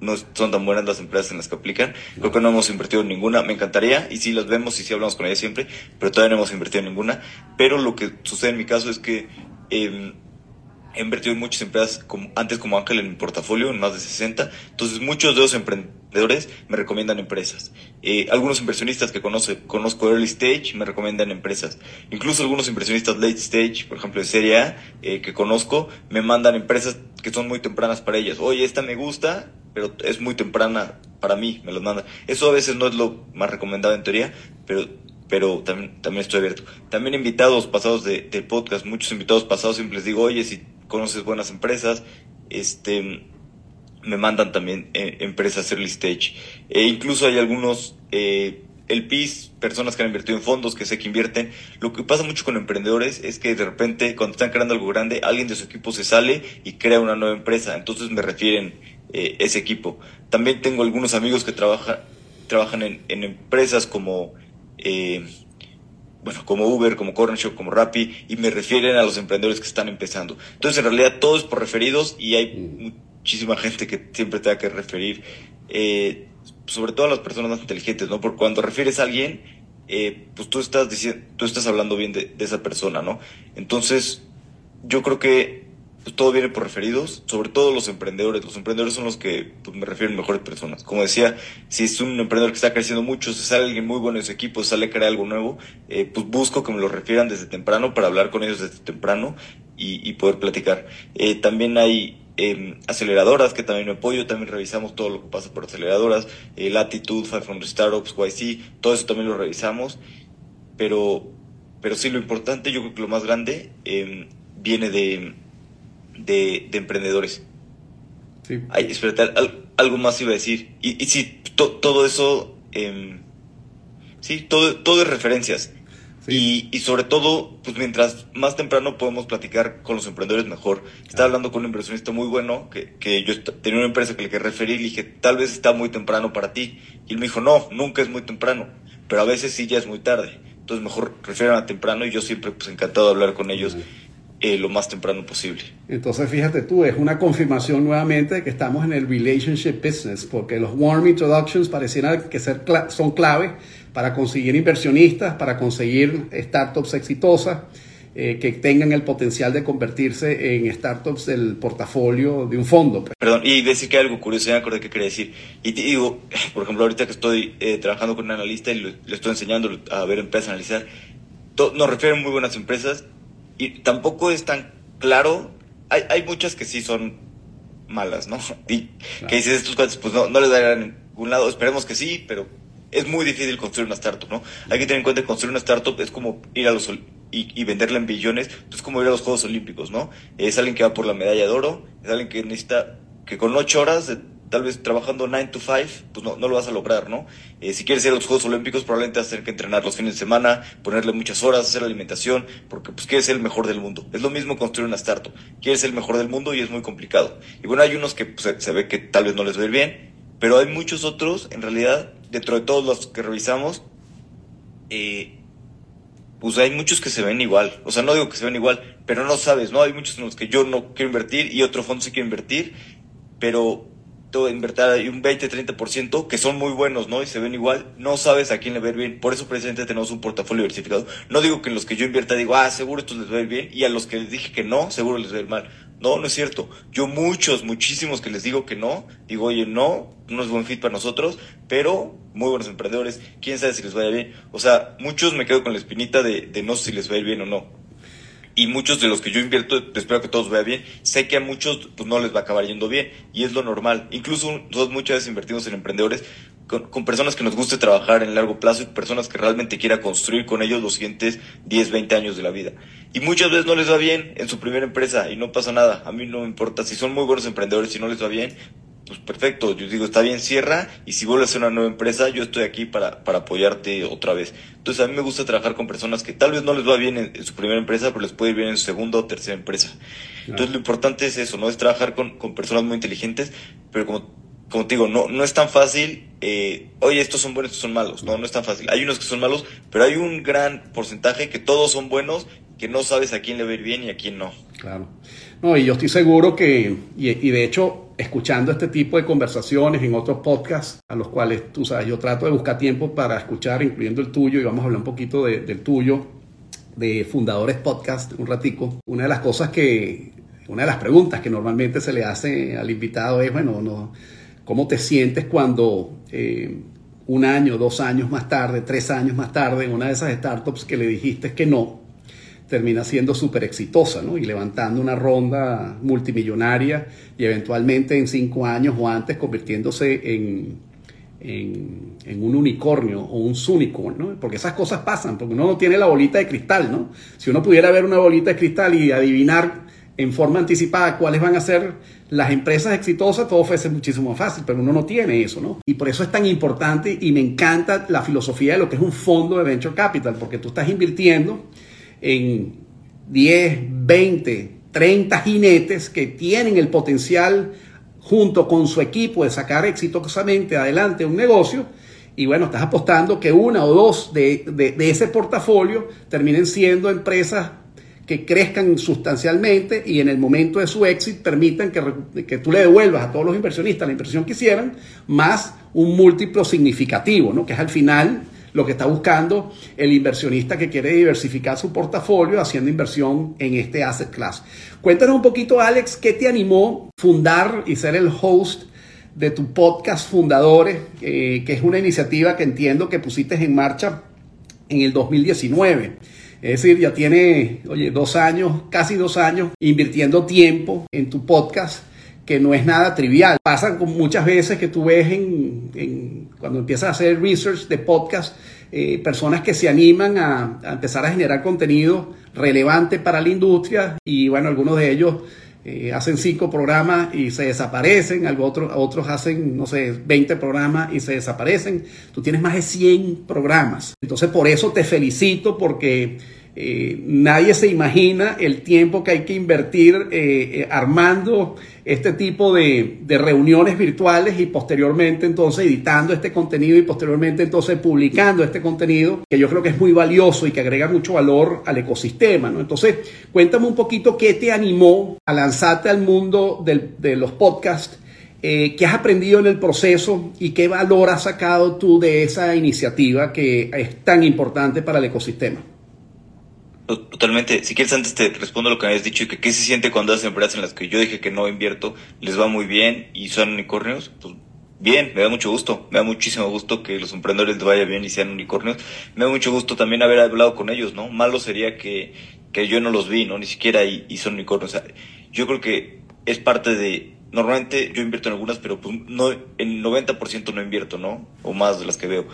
no son tan buenas las empresas en las que aplican. Creo que no hemos invertido en ninguna. Me encantaría, y sí las vemos y sí hablamos con ellas siempre, pero todavía no hemos invertido en ninguna. Pero lo que sucede en mi caso es que eh, he invertido en muchas empresas como, antes como Ángel en mi portafolio, en más de 60. Entonces muchos de los emprendedores me recomiendan empresas. Eh, algunos inversionistas que conoce, conozco early stage me recomiendan empresas. Incluso algunos inversionistas late stage, por ejemplo de Serie A, eh, que conozco, me mandan empresas que son muy tempranas para ellas. Oye, esta me gusta, pero es muy temprana para mí, me los mandan. Eso a veces no es lo más recomendado en teoría, pero pero también, también estoy abierto. También invitados pasados de, del podcast, muchos invitados pasados siempre les digo, oye, si conoces buenas empresas, este, me mandan también eh, empresas early stage. E incluso hay algunos eh, el PIS, personas que han invertido en fondos, que sé que invierten. Lo que pasa mucho con emprendedores es que de repente cuando están creando algo grande, alguien de su equipo se sale y crea una nueva empresa. Entonces me refieren eh, ese equipo. También tengo algunos amigos que trabaja, trabajan en, en empresas como eh, bueno, como Uber, como como Rappi, y me refieren a los emprendedores que están empezando. Entonces, en realidad, todo es por referidos y hay muchísima gente que siempre te da que referir. Eh, sobre todo a las personas más inteligentes, ¿no? Porque cuando refieres a alguien, eh, pues tú estás diciendo, tú estás hablando bien de, esa persona, ¿no? Entonces, yo creo que pues, todo viene por referidos, sobre todo los emprendedores. Los emprendedores son los que pues, me refieren mejores personas. Como decía, si es un emprendedor que está creciendo mucho, si sale alguien muy bueno en su equipo, si sale a crear algo nuevo, eh, pues busco que me lo refieran desde temprano para hablar con ellos desde temprano y, poder platicar. Eh, también hay Em, aceleradoras, que también me apoyo, también revisamos todo lo que pasa por aceleradoras, eh, Latitude, 500 Startups, YC, todo eso también lo revisamos, pero, pero sí lo importante, yo creo que lo más grande em, viene de, de, emprendedores. Sí. Ay, espérate, algo más iba a decir. Y, y sí, todo eso, eh, sí, todo, todo es referencias. Y, y, sobre todo, pues mientras más temprano podemos platicar con los emprendedores, mejor. Estaba hablando con un inversionista muy bueno, que, que yo tenía una empresa que le quería referir, y dije, tal vez está muy temprano para ti. Y él me dijo, no, nunca es muy temprano, pero a veces sí ya es muy tarde. Entonces mejor refieran a temprano y yo siempre pues encantado de hablar con ellos. Eh, lo más temprano posible. Entonces, fíjate tú, es una confirmación nuevamente de que estamos en el relationship business, porque los warm introductions parecieran que ser son clave para conseguir inversionistas, para conseguir startups exitosas. Eh, que tengan el potencial de convertirse en startups del portafolio de un fondo. Pues. Perdón, y decir que algo curioso, me acordé que quería decir. Y te digo, por ejemplo, ahorita que estoy eh, trabajando con un analista y le estoy enseñando a ver empresas a analizar, nos refieren muy buenas empresas y tampoco es tan claro. Hay, hay muchas que sí son malas, ¿no? Y que dices, estos cuates, pues no, no les darán a ningún lado. Esperemos que sí, pero es muy difícil construir una startup, ¿no? Hay que tener en cuenta que construir una startup es como ir a los y, y venderla en billones, es como ir a los Juegos Olímpicos, ¿no? Es alguien que va por la medalla de oro, es alguien que necesita que con ocho horas tal vez trabajando 9 to 5, pues no, no lo vas a lograr, ¿no? Eh, si quieres ir a los Juegos Olímpicos, probablemente vas a tener que entrenar los fines de semana, ponerle muchas horas, hacer alimentación, porque pues quieres ser el mejor del mundo. Es lo mismo construir una startup. Quieres ser el mejor del mundo y es muy complicado. Y bueno, hay unos que pues, se ve que tal vez no les va a ir bien, pero hay muchos otros, en realidad, dentro de todos los que revisamos, eh, pues hay muchos que se ven igual. O sea, no digo que se ven igual, pero no sabes, ¿no? Hay muchos en los que yo no quiero invertir y otro fondo sí quiere invertir, pero todo invertir hay un 20-30% que son muy buenos, ¿no? Y se ven igual, no sabes a quién le ir bien. Por eso precisamente tenemos un portafolio diversificado. No digo que en los que yo invierta digo, ah, seguro estos les va a ir bien, y a los que les dije que no, seguro les va a ir mal. No, no es cierto. Yo muchos, muchísimos que les digo que no, digo, oye, no, no es buen fit para nosotros, pero muy buenos emprendedores, quién sabe si les vaya bien. O sea, muchos me quedo con la espinita de, de no sé si les va a ir bien o no. Y muchos de los que yo invierto, espero que todos vaya bien, sé que a muchos pues, no les va a acabar yendo bien, y es lo normal. Incluso nosotros muchas veces invertimos en emprendedores con, con, personas que nos guste trabajar en largo plazo y personas que realmente quiera construir con ellos los siguientes 10, 20 años de la vida. Y muchas veces no les va bien en su primera empresa y no pasa nada. A mí no me importa. Si son muy buenos emprendedores y no les va bien, pues perfecto. Yo digo, está bien, cierra. Y si vuelves a hacer una nueva empresa, yo estoy aquí para, para apoyarte otra vez. Entonces a mí me gusta trabajar con personas que tal vez no les va bien en, su primera empresa, pero les puede ir bien en su segunda o tercera empresa. Entonces lo importante es eso, ¿no? Es trabajar con, con personas muy inteligentes, pero como como te digo, no, no es tan fácil, eh, oye, estos son buenos, estos son malos. No, no es tan fácil. Hay unos que son malos, pero hay un gran porcentaje que todos son buenos, que no sabes a quién le va a ir bien y a quién no. Claro. No, y yo estoy seguro que, y, de hecho, escuchando este tipo de conversaciones en otros podcasts, a los cuales tú sabes, yo trato de buscar tiempo para escuchar, incluyendo el tuyo, y vamos a hablar un poquito del tuyo, de Fundadores Podcast, un ratico. Una de las cosas que, una de las preguntas que normalmente se le hace al invitado es, bueno, no ¿Cómo te sientes cuando eh, un año, dos años más tarde, tres años más tarde, en una de esas startups que le dijiste que no, termina siendo súper exitosa ¿no? y levantando una ronda multimillonaria y eventualmente en cinco años o antes convirtiéndose en, en, un unicornio o un unicorn, ¿no? porque esas cosas pasan, porque uno no tiene la bolita de cristal. ¿no? Si uno pudiera ver una bolita de cristal y adivinar en forma anticipada cuáles van a ser las empresas exitosas, todo fuese muchísimo más fácil, pero uno no tiene eso, ¿no? Y por eso es tan importante y me encanta la filosofía de lo que es un fondo de venture capital, porque tú estás invirtiendo en 10, 20, 30 jinetes que tienen el potencial junto con su equipo de sacar exitosamente adelante un negocio. Y bueno, estás apostando que una o dos de, de ese portafolio terminen siendo empresas que crezcan sustancialmente y en el momento de su éxito permitan que, que tú le devuelvas a todos los inversionistas la inversión que hicieran, más un múltiplo significativo, ¿no? que es al final lo que está buscando el inversionista que quiere diversificar su portafolio haciendo inversión en este asset class. Cuéntanos un poquito, Alex, ¿qué te animó fundar y ser el host de tu podcast Fundadores, eh, que es una iniciativa que entiendo que pusiste en marcha en el 2019? Es decir, ya tiene, oye, dos años, casi dos años, invirtiendo tiempo en tu podcast que no es nada trivial. Pasan muchas veces que tú ves en, cuando empiezas a hacer research de podcast, eh, personas que se animan a, empezar a generar contenido relevante para la industria y bueno, algunos de ellos eh, hacen cinco programas y se desaparecen, otros, otros hacen, no sé, 20 programas y se desaparecen. Tú tienes más de 100 programas. Entonces por eso te felicito porque eh, nadie se imagina el tiempo que hay que invertir eh, eh, armando este tipo de, reuniones virtuales y posteriormente entonces editando este contenido y posteriormente entonces publicando este contenido que yo creo que es muy valioso y que agrega mucho valor al ecosistema. ¿no? Entonces, cuéntame un poquito qué te animó a lanzarte al mundo de los podcasts. ¿Qué has aprendido en el proceso y qué valor has sacado tú de esa iniciativa que es tan importante para el ecosistema? Totalmente. Si quieres, antes te respondo lo que me habías dicho y que qué se siente cuando las empresas en las que yo dije que no invierto les va muy bien y son unicornios. Pues bien, me da mucho gusto. Me da muchísimo gusto que los emprendedores les vaya bien y sean unicornios. Me da mucho gusto también haber hablado con ellos, ¿no? Malo sería que, que yo no los vi, ¿no? Ni siquiera y, y son unicornios. yo creo que es parte de. Normalmente yo invierto en algunas, pero pues no, el 90% no invierto, ¿no? O más de las que veo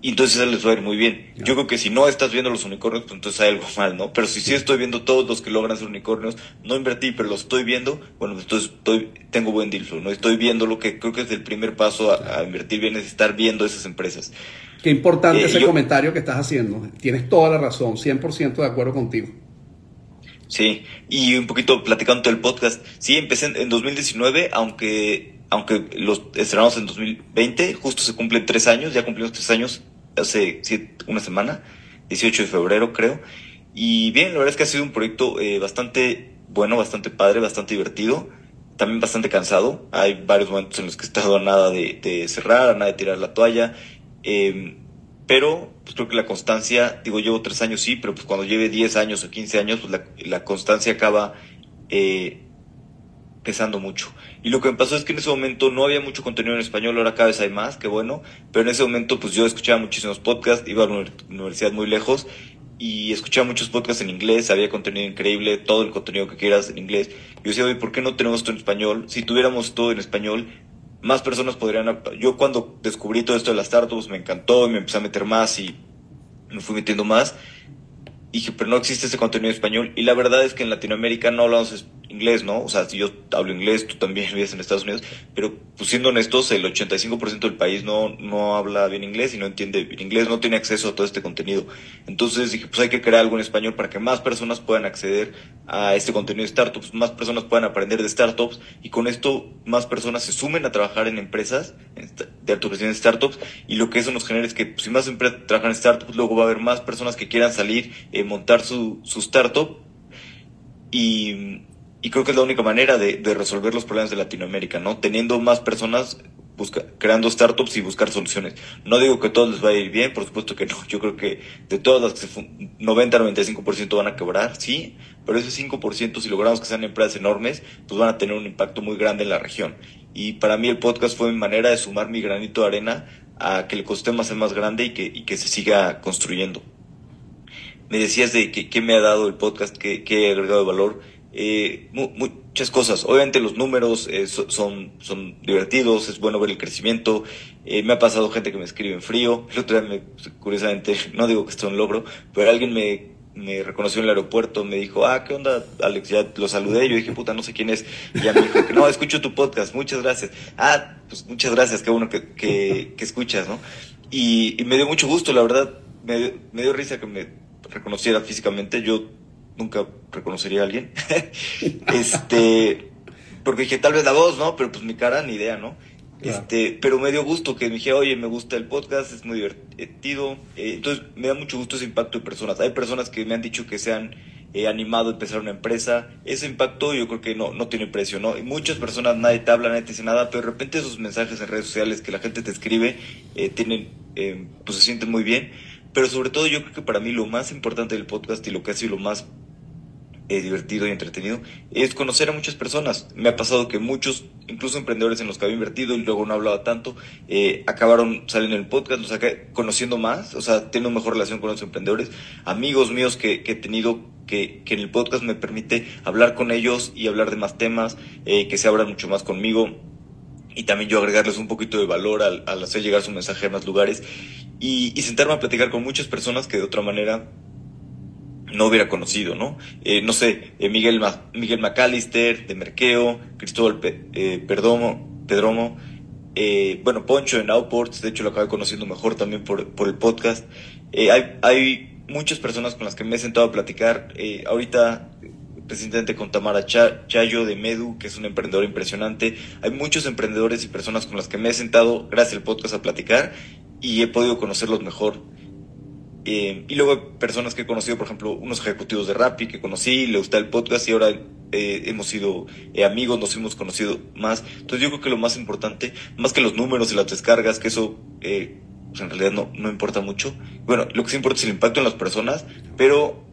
y entonces eso les va a ir muy bien. Yo creo que si no estás viendo los unicornios, pues entonces hay algo mal, ¿no? Pero si sí estoy viendo todos los que logran ser unicornios, no invertí, pero los estoy viendo, bueno, pues entonces estoy, tengo buen deal flow, ¿no? Estoy viendo lo que creo que es el primer paso a, invertir bien, es estar viendo esas empresas. Qué importante eh, ese comentario que estás haciendo. Tienes toda la razón, 100% de acuerdo contigo. Sí, y un poquito platicando del podcast. Sí, empecé en 2019, aunque aunque los estrenamos en 2020, justo se cumplen tres años, ya cumplimos tres años hace una semana, 18 de febrero creo. Y bien, la verdad es que ha sido un proyecto eh, bastante bueno, bastante padre, bastante divertido, también bastante cansado. Hay varios momentos en los que he estado a nada de, cerrar, a nada de tirar la toalla. Em, pero pues creo que la constancia, digo, llevo tres años sí, pero pues cuando lleve 10 años o 15 años, pues la, la constancia acaba eh, pesando mucho. Y lo que me pasó es que en ese momento no había mucho contenido en español, ahora cada vez hay más, qué bueno, pero en ese momento pues yo escuchaba muchísimos podcasts, iba a una universidad muy lejos y escuchaba muchos podcasts en inglés, había contenido increíble, todo el contenido que quieras en inglés. Yo decía, oye, ¿por qué no tenemos esto en español? Si tuviéramos todo en español, más personas podrían... Yo cuando descubrí todo esto de las startups me encantó y me empecé a meter más y me fui metiendo más. Dije, pero no existe ese contenido en español. Y la verdad es que en Latinoamérica no hablamos inglés, ¿no? O sea, si yo hablo inglés, tú también vives en Estados Unidos, pero pues siendo honestos, el 85% del país no, no habla bien inglés y no entiende bien inglés, no tiene acceso a todo este contenido. Entonces dije, pues hay que crear algo en español para que más personas puedan acceder a este contenido de startups, más personas puedan aprender de startups y con esto más personas se sumen a trabajar en empresas de alto de startups y lo que eso nos genera es que pues, si más empresas trabajan en startups, luego va a haber más personas que quieran salir, eh, montar su, su startup y y creo que es la única manera de, de, resolver los problemas de Latinoamérica, ¿no? Teniendo más personas busca, creando startups y buscar soluciones. No digo que todos les va a ir bien, por supuesto que no. Yo creo que de todas las que 90-95% van a quebrar, sí, pero ese 5%, si logramos que sean empresas enormes, pues van a tener un impacto muy grande en la región. Y para mí el podcast fue mi manera de sumar mi granito de arena a que el ecosistema sea más grande y que, y que se siga construyendo. Me decías de qué me ha dado el podcast, qué, qué agregado de valor eh, muchas cosas. Obviamente los números eh, son, son divertidos, es bueno ver el crecimiento. Eh, me ha pasado gente que me escribe en frío. El otro día, curiosamente, no digo que esto un logro, pero alguien me, me reconoció en el aeropuerto, me dijo, ah, ¿qué onda, Alex? Ya lo saludé, yo dije, puta, no sé quién es. Y ya me dijo, no, escucho tu podcast, muchas gracias. Ah, pues muchas gracias, qué bueno que, que, escuchas, ¿no? Y, y, me dio mucho gusto, la verdad, me, me dio risa que me reconociera físicamente. Yo nunca reconocería a alguien. este, porque dije, tal vez la voz, ¿no? Pero pues mi cara, ni idea, ¿no? Este, pero me dio gusto que me dije, oye, me gusta el podcast, es muy divertido. Eh, entonces, me da mucho gusto ese impacto de personas. Hay personas que me han dicho que se han eh, animado a empezar una empresa. Ese impacto yo creo que no, no tiene precio, ¿no? Y muchas personas nadie te habla, nadie te dice nada, pero de repente esos mensajes en redes sociales que la gente te escribe, eh, tienen, pues se sienten muy bien. Pero sobre todo yo creo que para mí lo más importante del podcast y lo que ha sido lo más eh, divertido y entretenido es conocer a muchas personas. Me ha pasado que muchos, incluso emprendedores en los que había invertido y luego no hablaba tanto, eh, acabaron saliendo en el podcast, los acabé conociendo más, o sea, tengo mejor relación con los emprendedores. Amigos míos que, que he tenido que, que, en el podcast me permite hablar con ellos y hablar de más temas, eh, que se abran mucho más conmigo y también yo agregarles un poquito de valor al, al hacer llegar su mensaje a más lugares y, y sentarme a platicar con muchas personas que de otra manera no hubiera conocido, ¿no? Eh, no sé, eh, Miguel, Ma Miguel McAllister, de Merkeo, Cristóbal eh, Perdomo, Pedromo, eh, bueno, Poncho en Outports, de hecho lo acabé conociendo mejor también por, por el podcast. Eh, hay, hay muchas personas con las que me he sentado a platicar. Ahorita, precisamente con Tamara Chayo de Medu, que es un emprendedor impresionante. Hay muchos emprendedores y personas con las que me he sentado, gracias al podcast, a platicar y he podido conocerlos mejor. Eh, y luego personas que he conocido, por ejemplo, unos ejecutivos de Rappi que conocí, le gusta el podcast y ahora eh, hemos sido eh, amigos, nos hemos conocido más. Entonces yo creo que lo más importante, más que los números y las descargas, que eso eh, pues en realidad no, no importa mucho. Bueno, lo que sí importa es el impacto en las personas, pero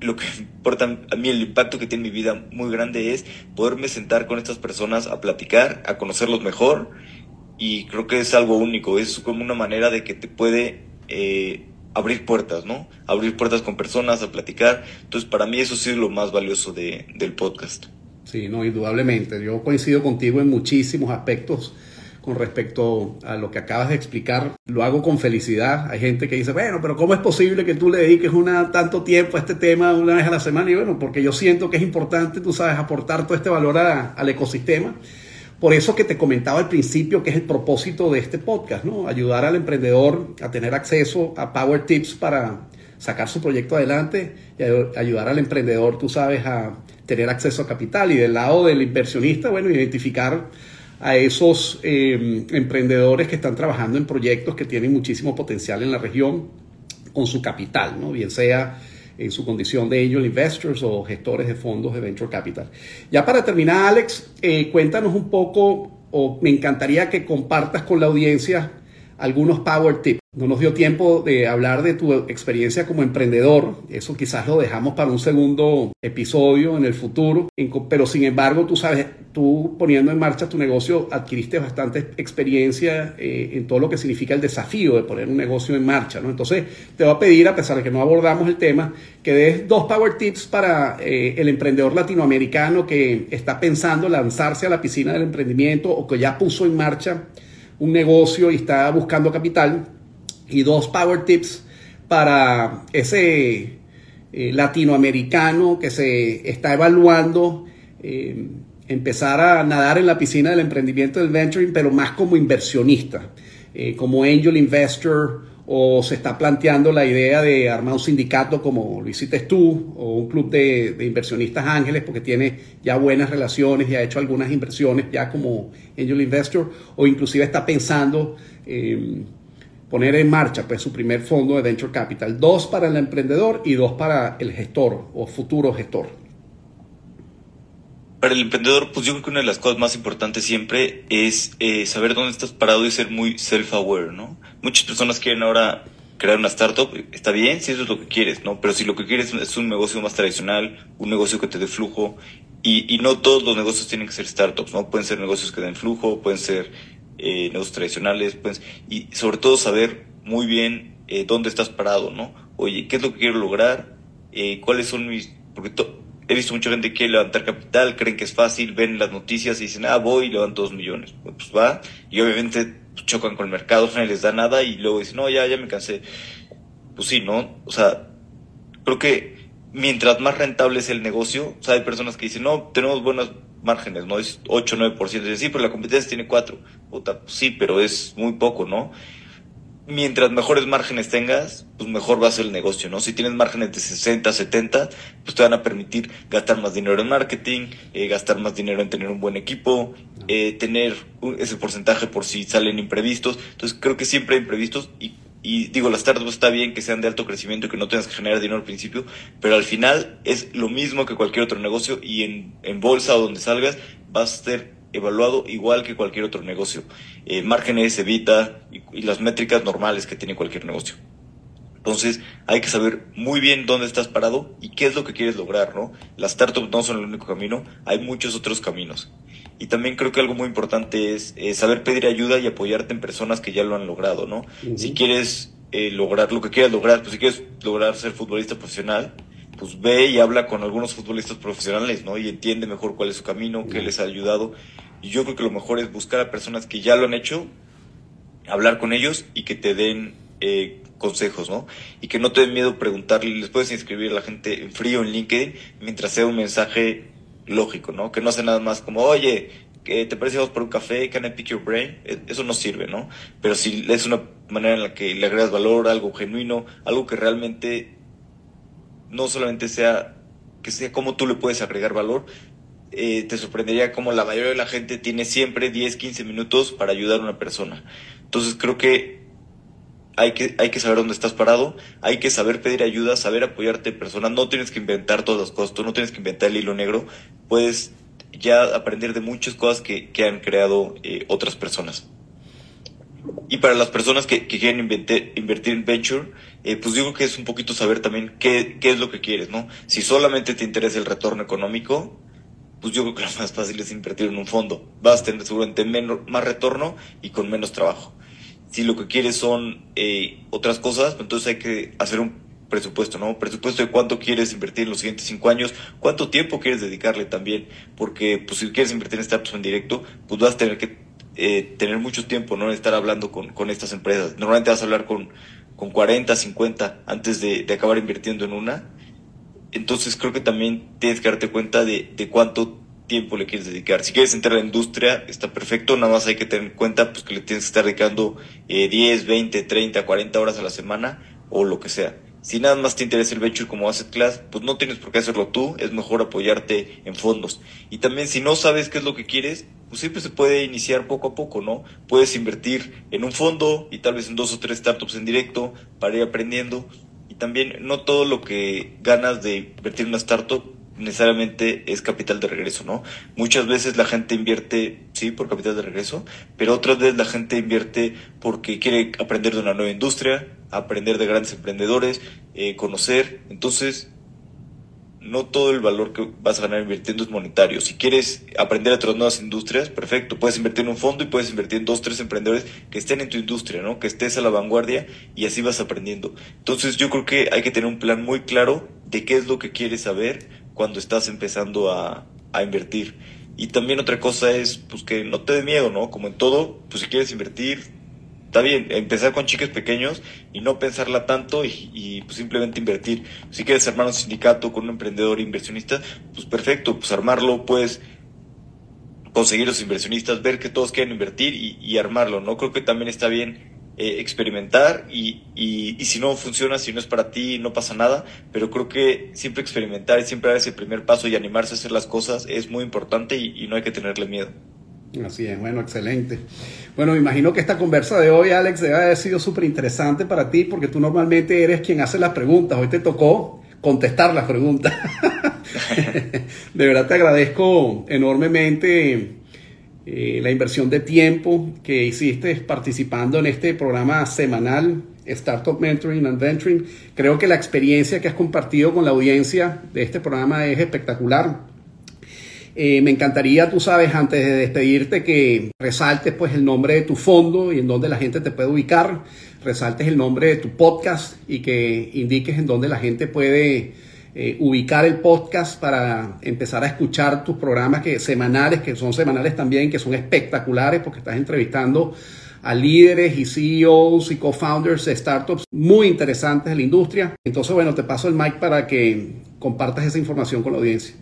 lo que importa a mí, el impacto que tiene en mi vida muy grande es poderme sentar con estas personas a platicar, a conocerlos mejor y creo que es algo único, es como una manera de que te puede... Eh, abrir puertas, ¿no? Abrir puertas con personas, a platicar. Entonces, para mí eso sí es lo más valioso de, del podcast. Sí, no, indudablemente. Yo coincido contigo en muchísimos aspectos con respecto a lo que acabas de explicar. Lo hago con felicidad. Hay gente que dice, bueno, pero ¿cómo es posible que tú le dediques una, tanto tiempo a este tema una vez a la semana? Y bueno, porque yo siento que es importante, tú sabes, aportar todo este valor a, al ecosistema. Por eso que te comentaba al principio que es el propósito de este podcast, ¿no? Ayudar al emprendedor a tener acceso a Power Tips para sacar su proyecto adelante y ayudar al emprendedor, tú sabes, a tener acceso a capital. Y del lado del inversionista, bueno, identificar a esos eh, emprendedores que están trabajando en proyectos que tienen muchísimo potencial en la región con su capital, ¿no? Bien sea en su condición de angel investors o gestores de fondos de venture capital. Ya para terminar, Alex, eh, cuéntanos un poco, o me encantaría que compartas con la audiencia algunos power tips. No nos dio tiempo de hablar de tu experiencia como emprendedor, eso quizás lo dejamos para un segundo episodio en el futuro, pero sin embargo, tú sabes, tú poniendo en marcha tu negocio adquiriste bastante experiencia eh, en todo lo que significa el desafío de poner un negocio en marcha, ¿no? Entonces, te voy a pedir, a pesar de que no abordamos el tema, que des dos power tips para eh, el emprendedor latinoamericano que está pensando lanzarse a la piscina del emprendimiento o que ya puso en marcha un negocio y está buscando capital y dos power tips para ese eh, latinoamericano que se está evaluando eh, empezar a nadar en la piscina del emprendimiento del venturing, pero más como inversionista, eh, como angel investor, o se está planteando la idea de armar un sindicato como lo hiciste tú, o un club de, inversionistas ángeles, porque tiene ya buenas relaciones y ha hecho algunas inversiones ya como angel investor, o inclusive está pensando eh, poner en marcha pues, su primer fondo de venture capital, dos para el emprendedor y dos para el gestor o futuro gestor. Para el emprendedor, pues yo creo que una de las cosas más importantes siempre es eh, saber dónde estás parado y ser muy self-aware, ¿no? Muchas personas quieren ahora crear una startup, está bien si eso es lo que quieres, ¿no? Pero si lo que quieres es un negocio más tradicional, un negocio que te dé flujo, y, y no todos los negocios tienen que ser startups, ¿no? Pueden ser negocios que den flujo, pueden ser eh, tradicionales, pues, y sobre todo saber muy bien eh, dónde estás parado, ¿no? Oye, ¿qué es lo que quiero lograr? Eh, ¿Cuáles son mis...? Porque he visto mucha gente que quiere levantar capital, creen que es fácil, ven las noticias y dicen, ah, voy y levanto dos millones. Pues va, y obviamente chocan con el mercado, no les da nada y luego dicen, no, ya, ya me cansé. Pues sí, ¿no? O sea, creo que mientras más rentable es el negocio, o sea, hay personas que dicen, no, tenemos buenas márgenes, ¿no? Es 8, 9%. Dicen, sí, pero la competencia tiene 4. Puta, pues sí, pero es muy poco, ¿no? mientras mejores márgenes tengas, pues mejor va a ser el negocio, ¿no? Si tienes márgenes de 60, 70, pues te van a permitir gastar más dinero en marketing, eh, gastar más dinero en tener un buen equipo, eh, tener un, ese porcentaje por si salen imprevistos. Entonces creo que siempre hay imprevistos y y digo, las startups está bien que sean de alto crecimiento y que no tengas que generar dinero al principio, pero al final es lo mismo que cualquier otro negocio y en, bolsa o donde salgas vas a ser evaluado igual que cualquier otro negocio. Eh, márgenes, evita y, y las métricas normales que tiene cualquier negocio. Entonces hay que saber muy bien dónde estás parado y qué es lo que quieres lograr, ¿no? Las startups no son el único camino, hay muchos otros caminos. Y también creo que algo muy importante es eh, saber pedir ayuda y apoyarte en personas que ya lo han logrado, ¿no? Si quieres eh, lograr lo que quieras lograr, pues si quieres lograr ser futbolista profesional, pues ve y habla con algunos futbolistas profesionales, ¿no? Y entiende mejor cuál es su camino, qué les ha ayudado. Y yo creo que lo mejor es buscar a personas que ya lo han hecho, hablar con ellos y que te den eh, consejos, ¿no? Y que no te den miedo preguntarle, les puedes inscribir a la gente en frío en LinkedIn mientras sea un mensaje lógico, ¿no? Que no sea nada más como, oye, que te parece por un café, can I pick your brain? E, eso no sirve, ¿no? Pero si es una manera en la que le agregas valor, algo genuino, algo que realmente no solamente sea, que sea como tú le puedes agregar valor, eh, te sorprendería como la mayoría de la gente tiene siempre 10, 15 minutos para ayudar a una persona. Entonces creo que hay que, hay que saber dónde estás parado, hay que saber pedir ayuda, saber apoyarte personas, no tienes que inventar todas las cosas, tú no tienes que inventar el hilo negro, puedes ya aprender de muchas cosas que, que han creado eh, otras personas. Y para las personas que, que quieren invertir en venture, eh, pues digo que es un poquito saber también qué, qué es lo que quieres, ¿no? Si solamente te interesa el retorno económico, pues yo creo que lo más fácil es invertir en un fondo. Vas a tener seguramente menos, más retorno y con menos trabajo. Si lo que quieres son eh, otras cosas, pues entonces hay que hacer un presupuesto, ¿no? Presupuesto de cuánto quieres invertir en los siguientes cinco años, cuánto tiempo quieres dedicarle también, porque pues si quieres invertir en startups en directo, pues vas a tener que eh, tener mucho tiempo, ¿no? Estar hablando con, con estas empresas. Normalmente vas a hablar con, con 40, 50 antes de, de acabar invirtiendo en una. Entonces creo que también tienes que darte cuenta de, de cuánto tiempo le quieres dedicar. Si quieres entrar a la industria, está perfecto, nada más hay que tener en cuenta pues, que le tienes que estar dedicando eh, 10, 20, 30, 40 horas a la semana o lo que sea. Si nada más te interesa el venture como asset class, pues no tienes por qué hacerlo tú, es mejor apoyarte en fondos. Y también si no sabes qué es lo que quieres, pues siempre se puede iniciar poco a poco, ¿no? Puedes invertir en un fondo y tal vez en dos o tres startups en directo para ir aprendiendo. Y también no todo lo que ganas de invertir en una startup necesariamente es capital de regreso, ¿no? Muchas veces la gente invierte, sí, por capital de regreso, pero otras veces la gente invierte porque quiere aprender de una nueva industria, aprender de grandes emprendedores, eh, conocer. Entonces, no todo el valor que vas a ganar invirtiendo es monetario. Si quieres aprender a otras nuevas industrias, perfecto. Puedes invertir en un fondo y puedes invertir en dos, tres emprendedores que estén en tu industria, ¿no? Que estés a la vanguardia y así vas aprendiendo. Entonces yo creo que hay que tener un plan muy claro de qué es lo que quieres saber cuando estás empezando a, a invertir. Y también otra cosa es pues que no te dé miedo, ¿no? Como en todo, pues si quieres invertir, está bien, empezar con chiques pequeños y no pensarla tanto y, pues simplemente invertir. Si quieres armar un sindicato con un emprendedor inversionista, pues perfecto, pues armarlo, puedes conseguir los inversionistas, ver que todos quieren invertir y armarlo, ¿no? Creo que también está bien eh, experimentar y, y, y, si no funciona, si no es para ti, no pasa nada, pero creo que siempre experimentar y siempre dar ese primer paso y animarse a hacer las cosas es muy importante y, y no hay que tenerle miedo. Así es, bueno, excelente. Bueno, me imagino que esta conversa de hoy, Alex, debe haber sido súper interesante para ti porque tú normalmente eres quien hace las preguntas. Hoy te tocó contestar las preguntas. de verdad te agradezco enormemente eh, la inversión de tiempo que hiciste participando en este programa semanal Startup Mentoring and Venturing. Creo que la experiencia que has compartido con la audiencia de este programa es espectacular. Eh, me encantaría, tú sabes, antes de despedirte, que resaltes pues el nombre de tu fondo y en dónde la gente te puede ubicar, resaltes el nombre de tu podcast y que indiques en dónde la gente puede eh, ubicar el podcast para empezar a escuchar tus programas que, semanales, que son semanales también, que son espectaculares porque estás entrevistando a líderes y CEOs y co-founders de startups muy interesantes de la industria. Entonces, bueno, te paso el mic para que compartas esa información con la audiencia.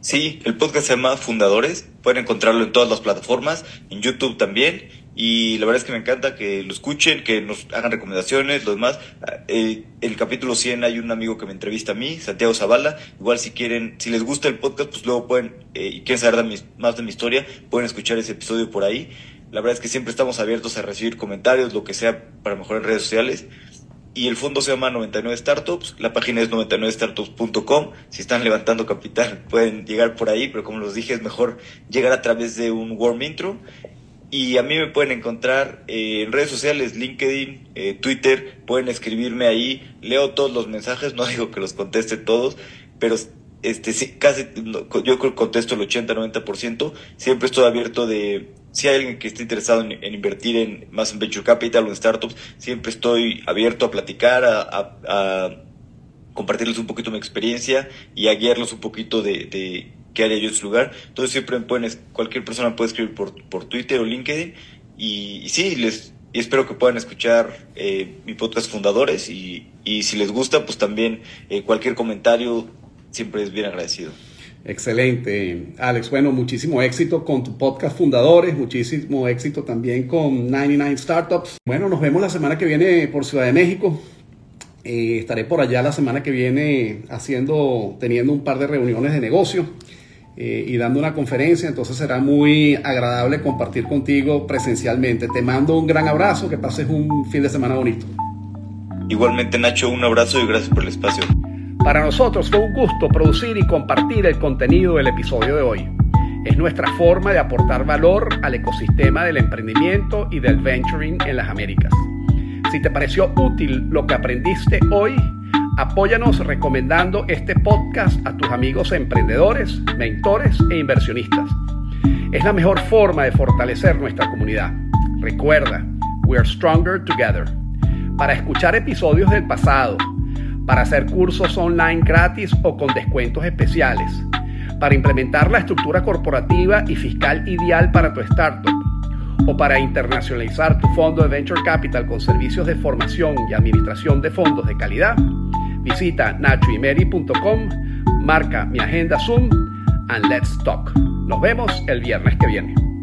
Sí, el podcast se llama Fundadores. Pueden encontrarlo en todas las plataformas, en YouTube también. Y la verdad es que me encanta que lo escuchen, que nos hagan recomendaciones, lo demás. Eh, el capítulo 100 hay un amigo que me entrevista a mí, Santiago Zavala. Igual si quieren, si les gusta el podcast, pues luego pueden, eh, y quieren saber de mi, más de mi historia, pueden escuchar ese episodio por ahí. La verdad es que siempre estamos abiertos a recibir comentarios, lo que sea para mejorar redes sociales. Y el fondo se llama 99 Startups, la página es 99startups.com. Si están levantando capital pueden llegar por ahí, pero como los dije es mejor llegar a través de un warm intro. Y a mí me pueden encontrar eh, en redes sociales, LinkedIn, eh, Twitter, pueden escribirme ahí, leo todos los mensajes, no digo que los conteste todos, pero este sí, casi yo creo que contesto el 80-90%, siempre estoy abierto de si hay alguien que esté interesado en, invertir en más en venture capital o en startups, siempre estoy abierto a platicar, a, compartirles un poquito mi experiencia y a guiarlos un poquito de, de qué haría yo en su lugar. Entonces siempre pueden, cualquier persona puede escribir por, por Twitter o LinkedIn y, sí, les y espero que puedan escuchar eh, mi podcast Fundadores y, y, si les gusta, pues también eh, cualquier comentario siempre es bien agradecido. Excelente, Alex. Bueno, muchísimo éxito con tu podcast Fundadores, muchísimo éxito también con 99 Startups. Bueno, nos vemos la semana que viene por Ciudad de México. Eh, estaré por allá la semana que viene haciendo, teniendo un par de reuniones de negocio eh, y dando una conferencia, entonces será muy agradable compartir contigo presencialmente. Te mando un gran abrazo, que pases un fin de semana bonito. Igualmente Nacho, un abrazo y gracias por el espacio. Para nosotros fue un gusto producir y compartir el contenido del episodio de hoy. Es nuestra forma de aportar valor al ecosistema del emprendimiento y del venturing en las Américas. Si te pareció útil lo que aprendiste hoy, apóyanos recomendando este podcast a tus amigos emprendedores, mentores e inversionistas. Es la mejor forma de fortalecer nuestra comunidad. Recuerda, we are stronger together. Para escuchar episodios del pasado, para hacer cursos online gratis o con descuentos especiales, para implementar la estructura corporativa y fiscal ideal para tu startup, o para internacionalizar tu fondo de Venture Capital con servicios de formación y administración de fondos de calidad, visita nachoimeri.com, marca mi agenda Zoom and let's talk. Nos vemos el viernes que viene.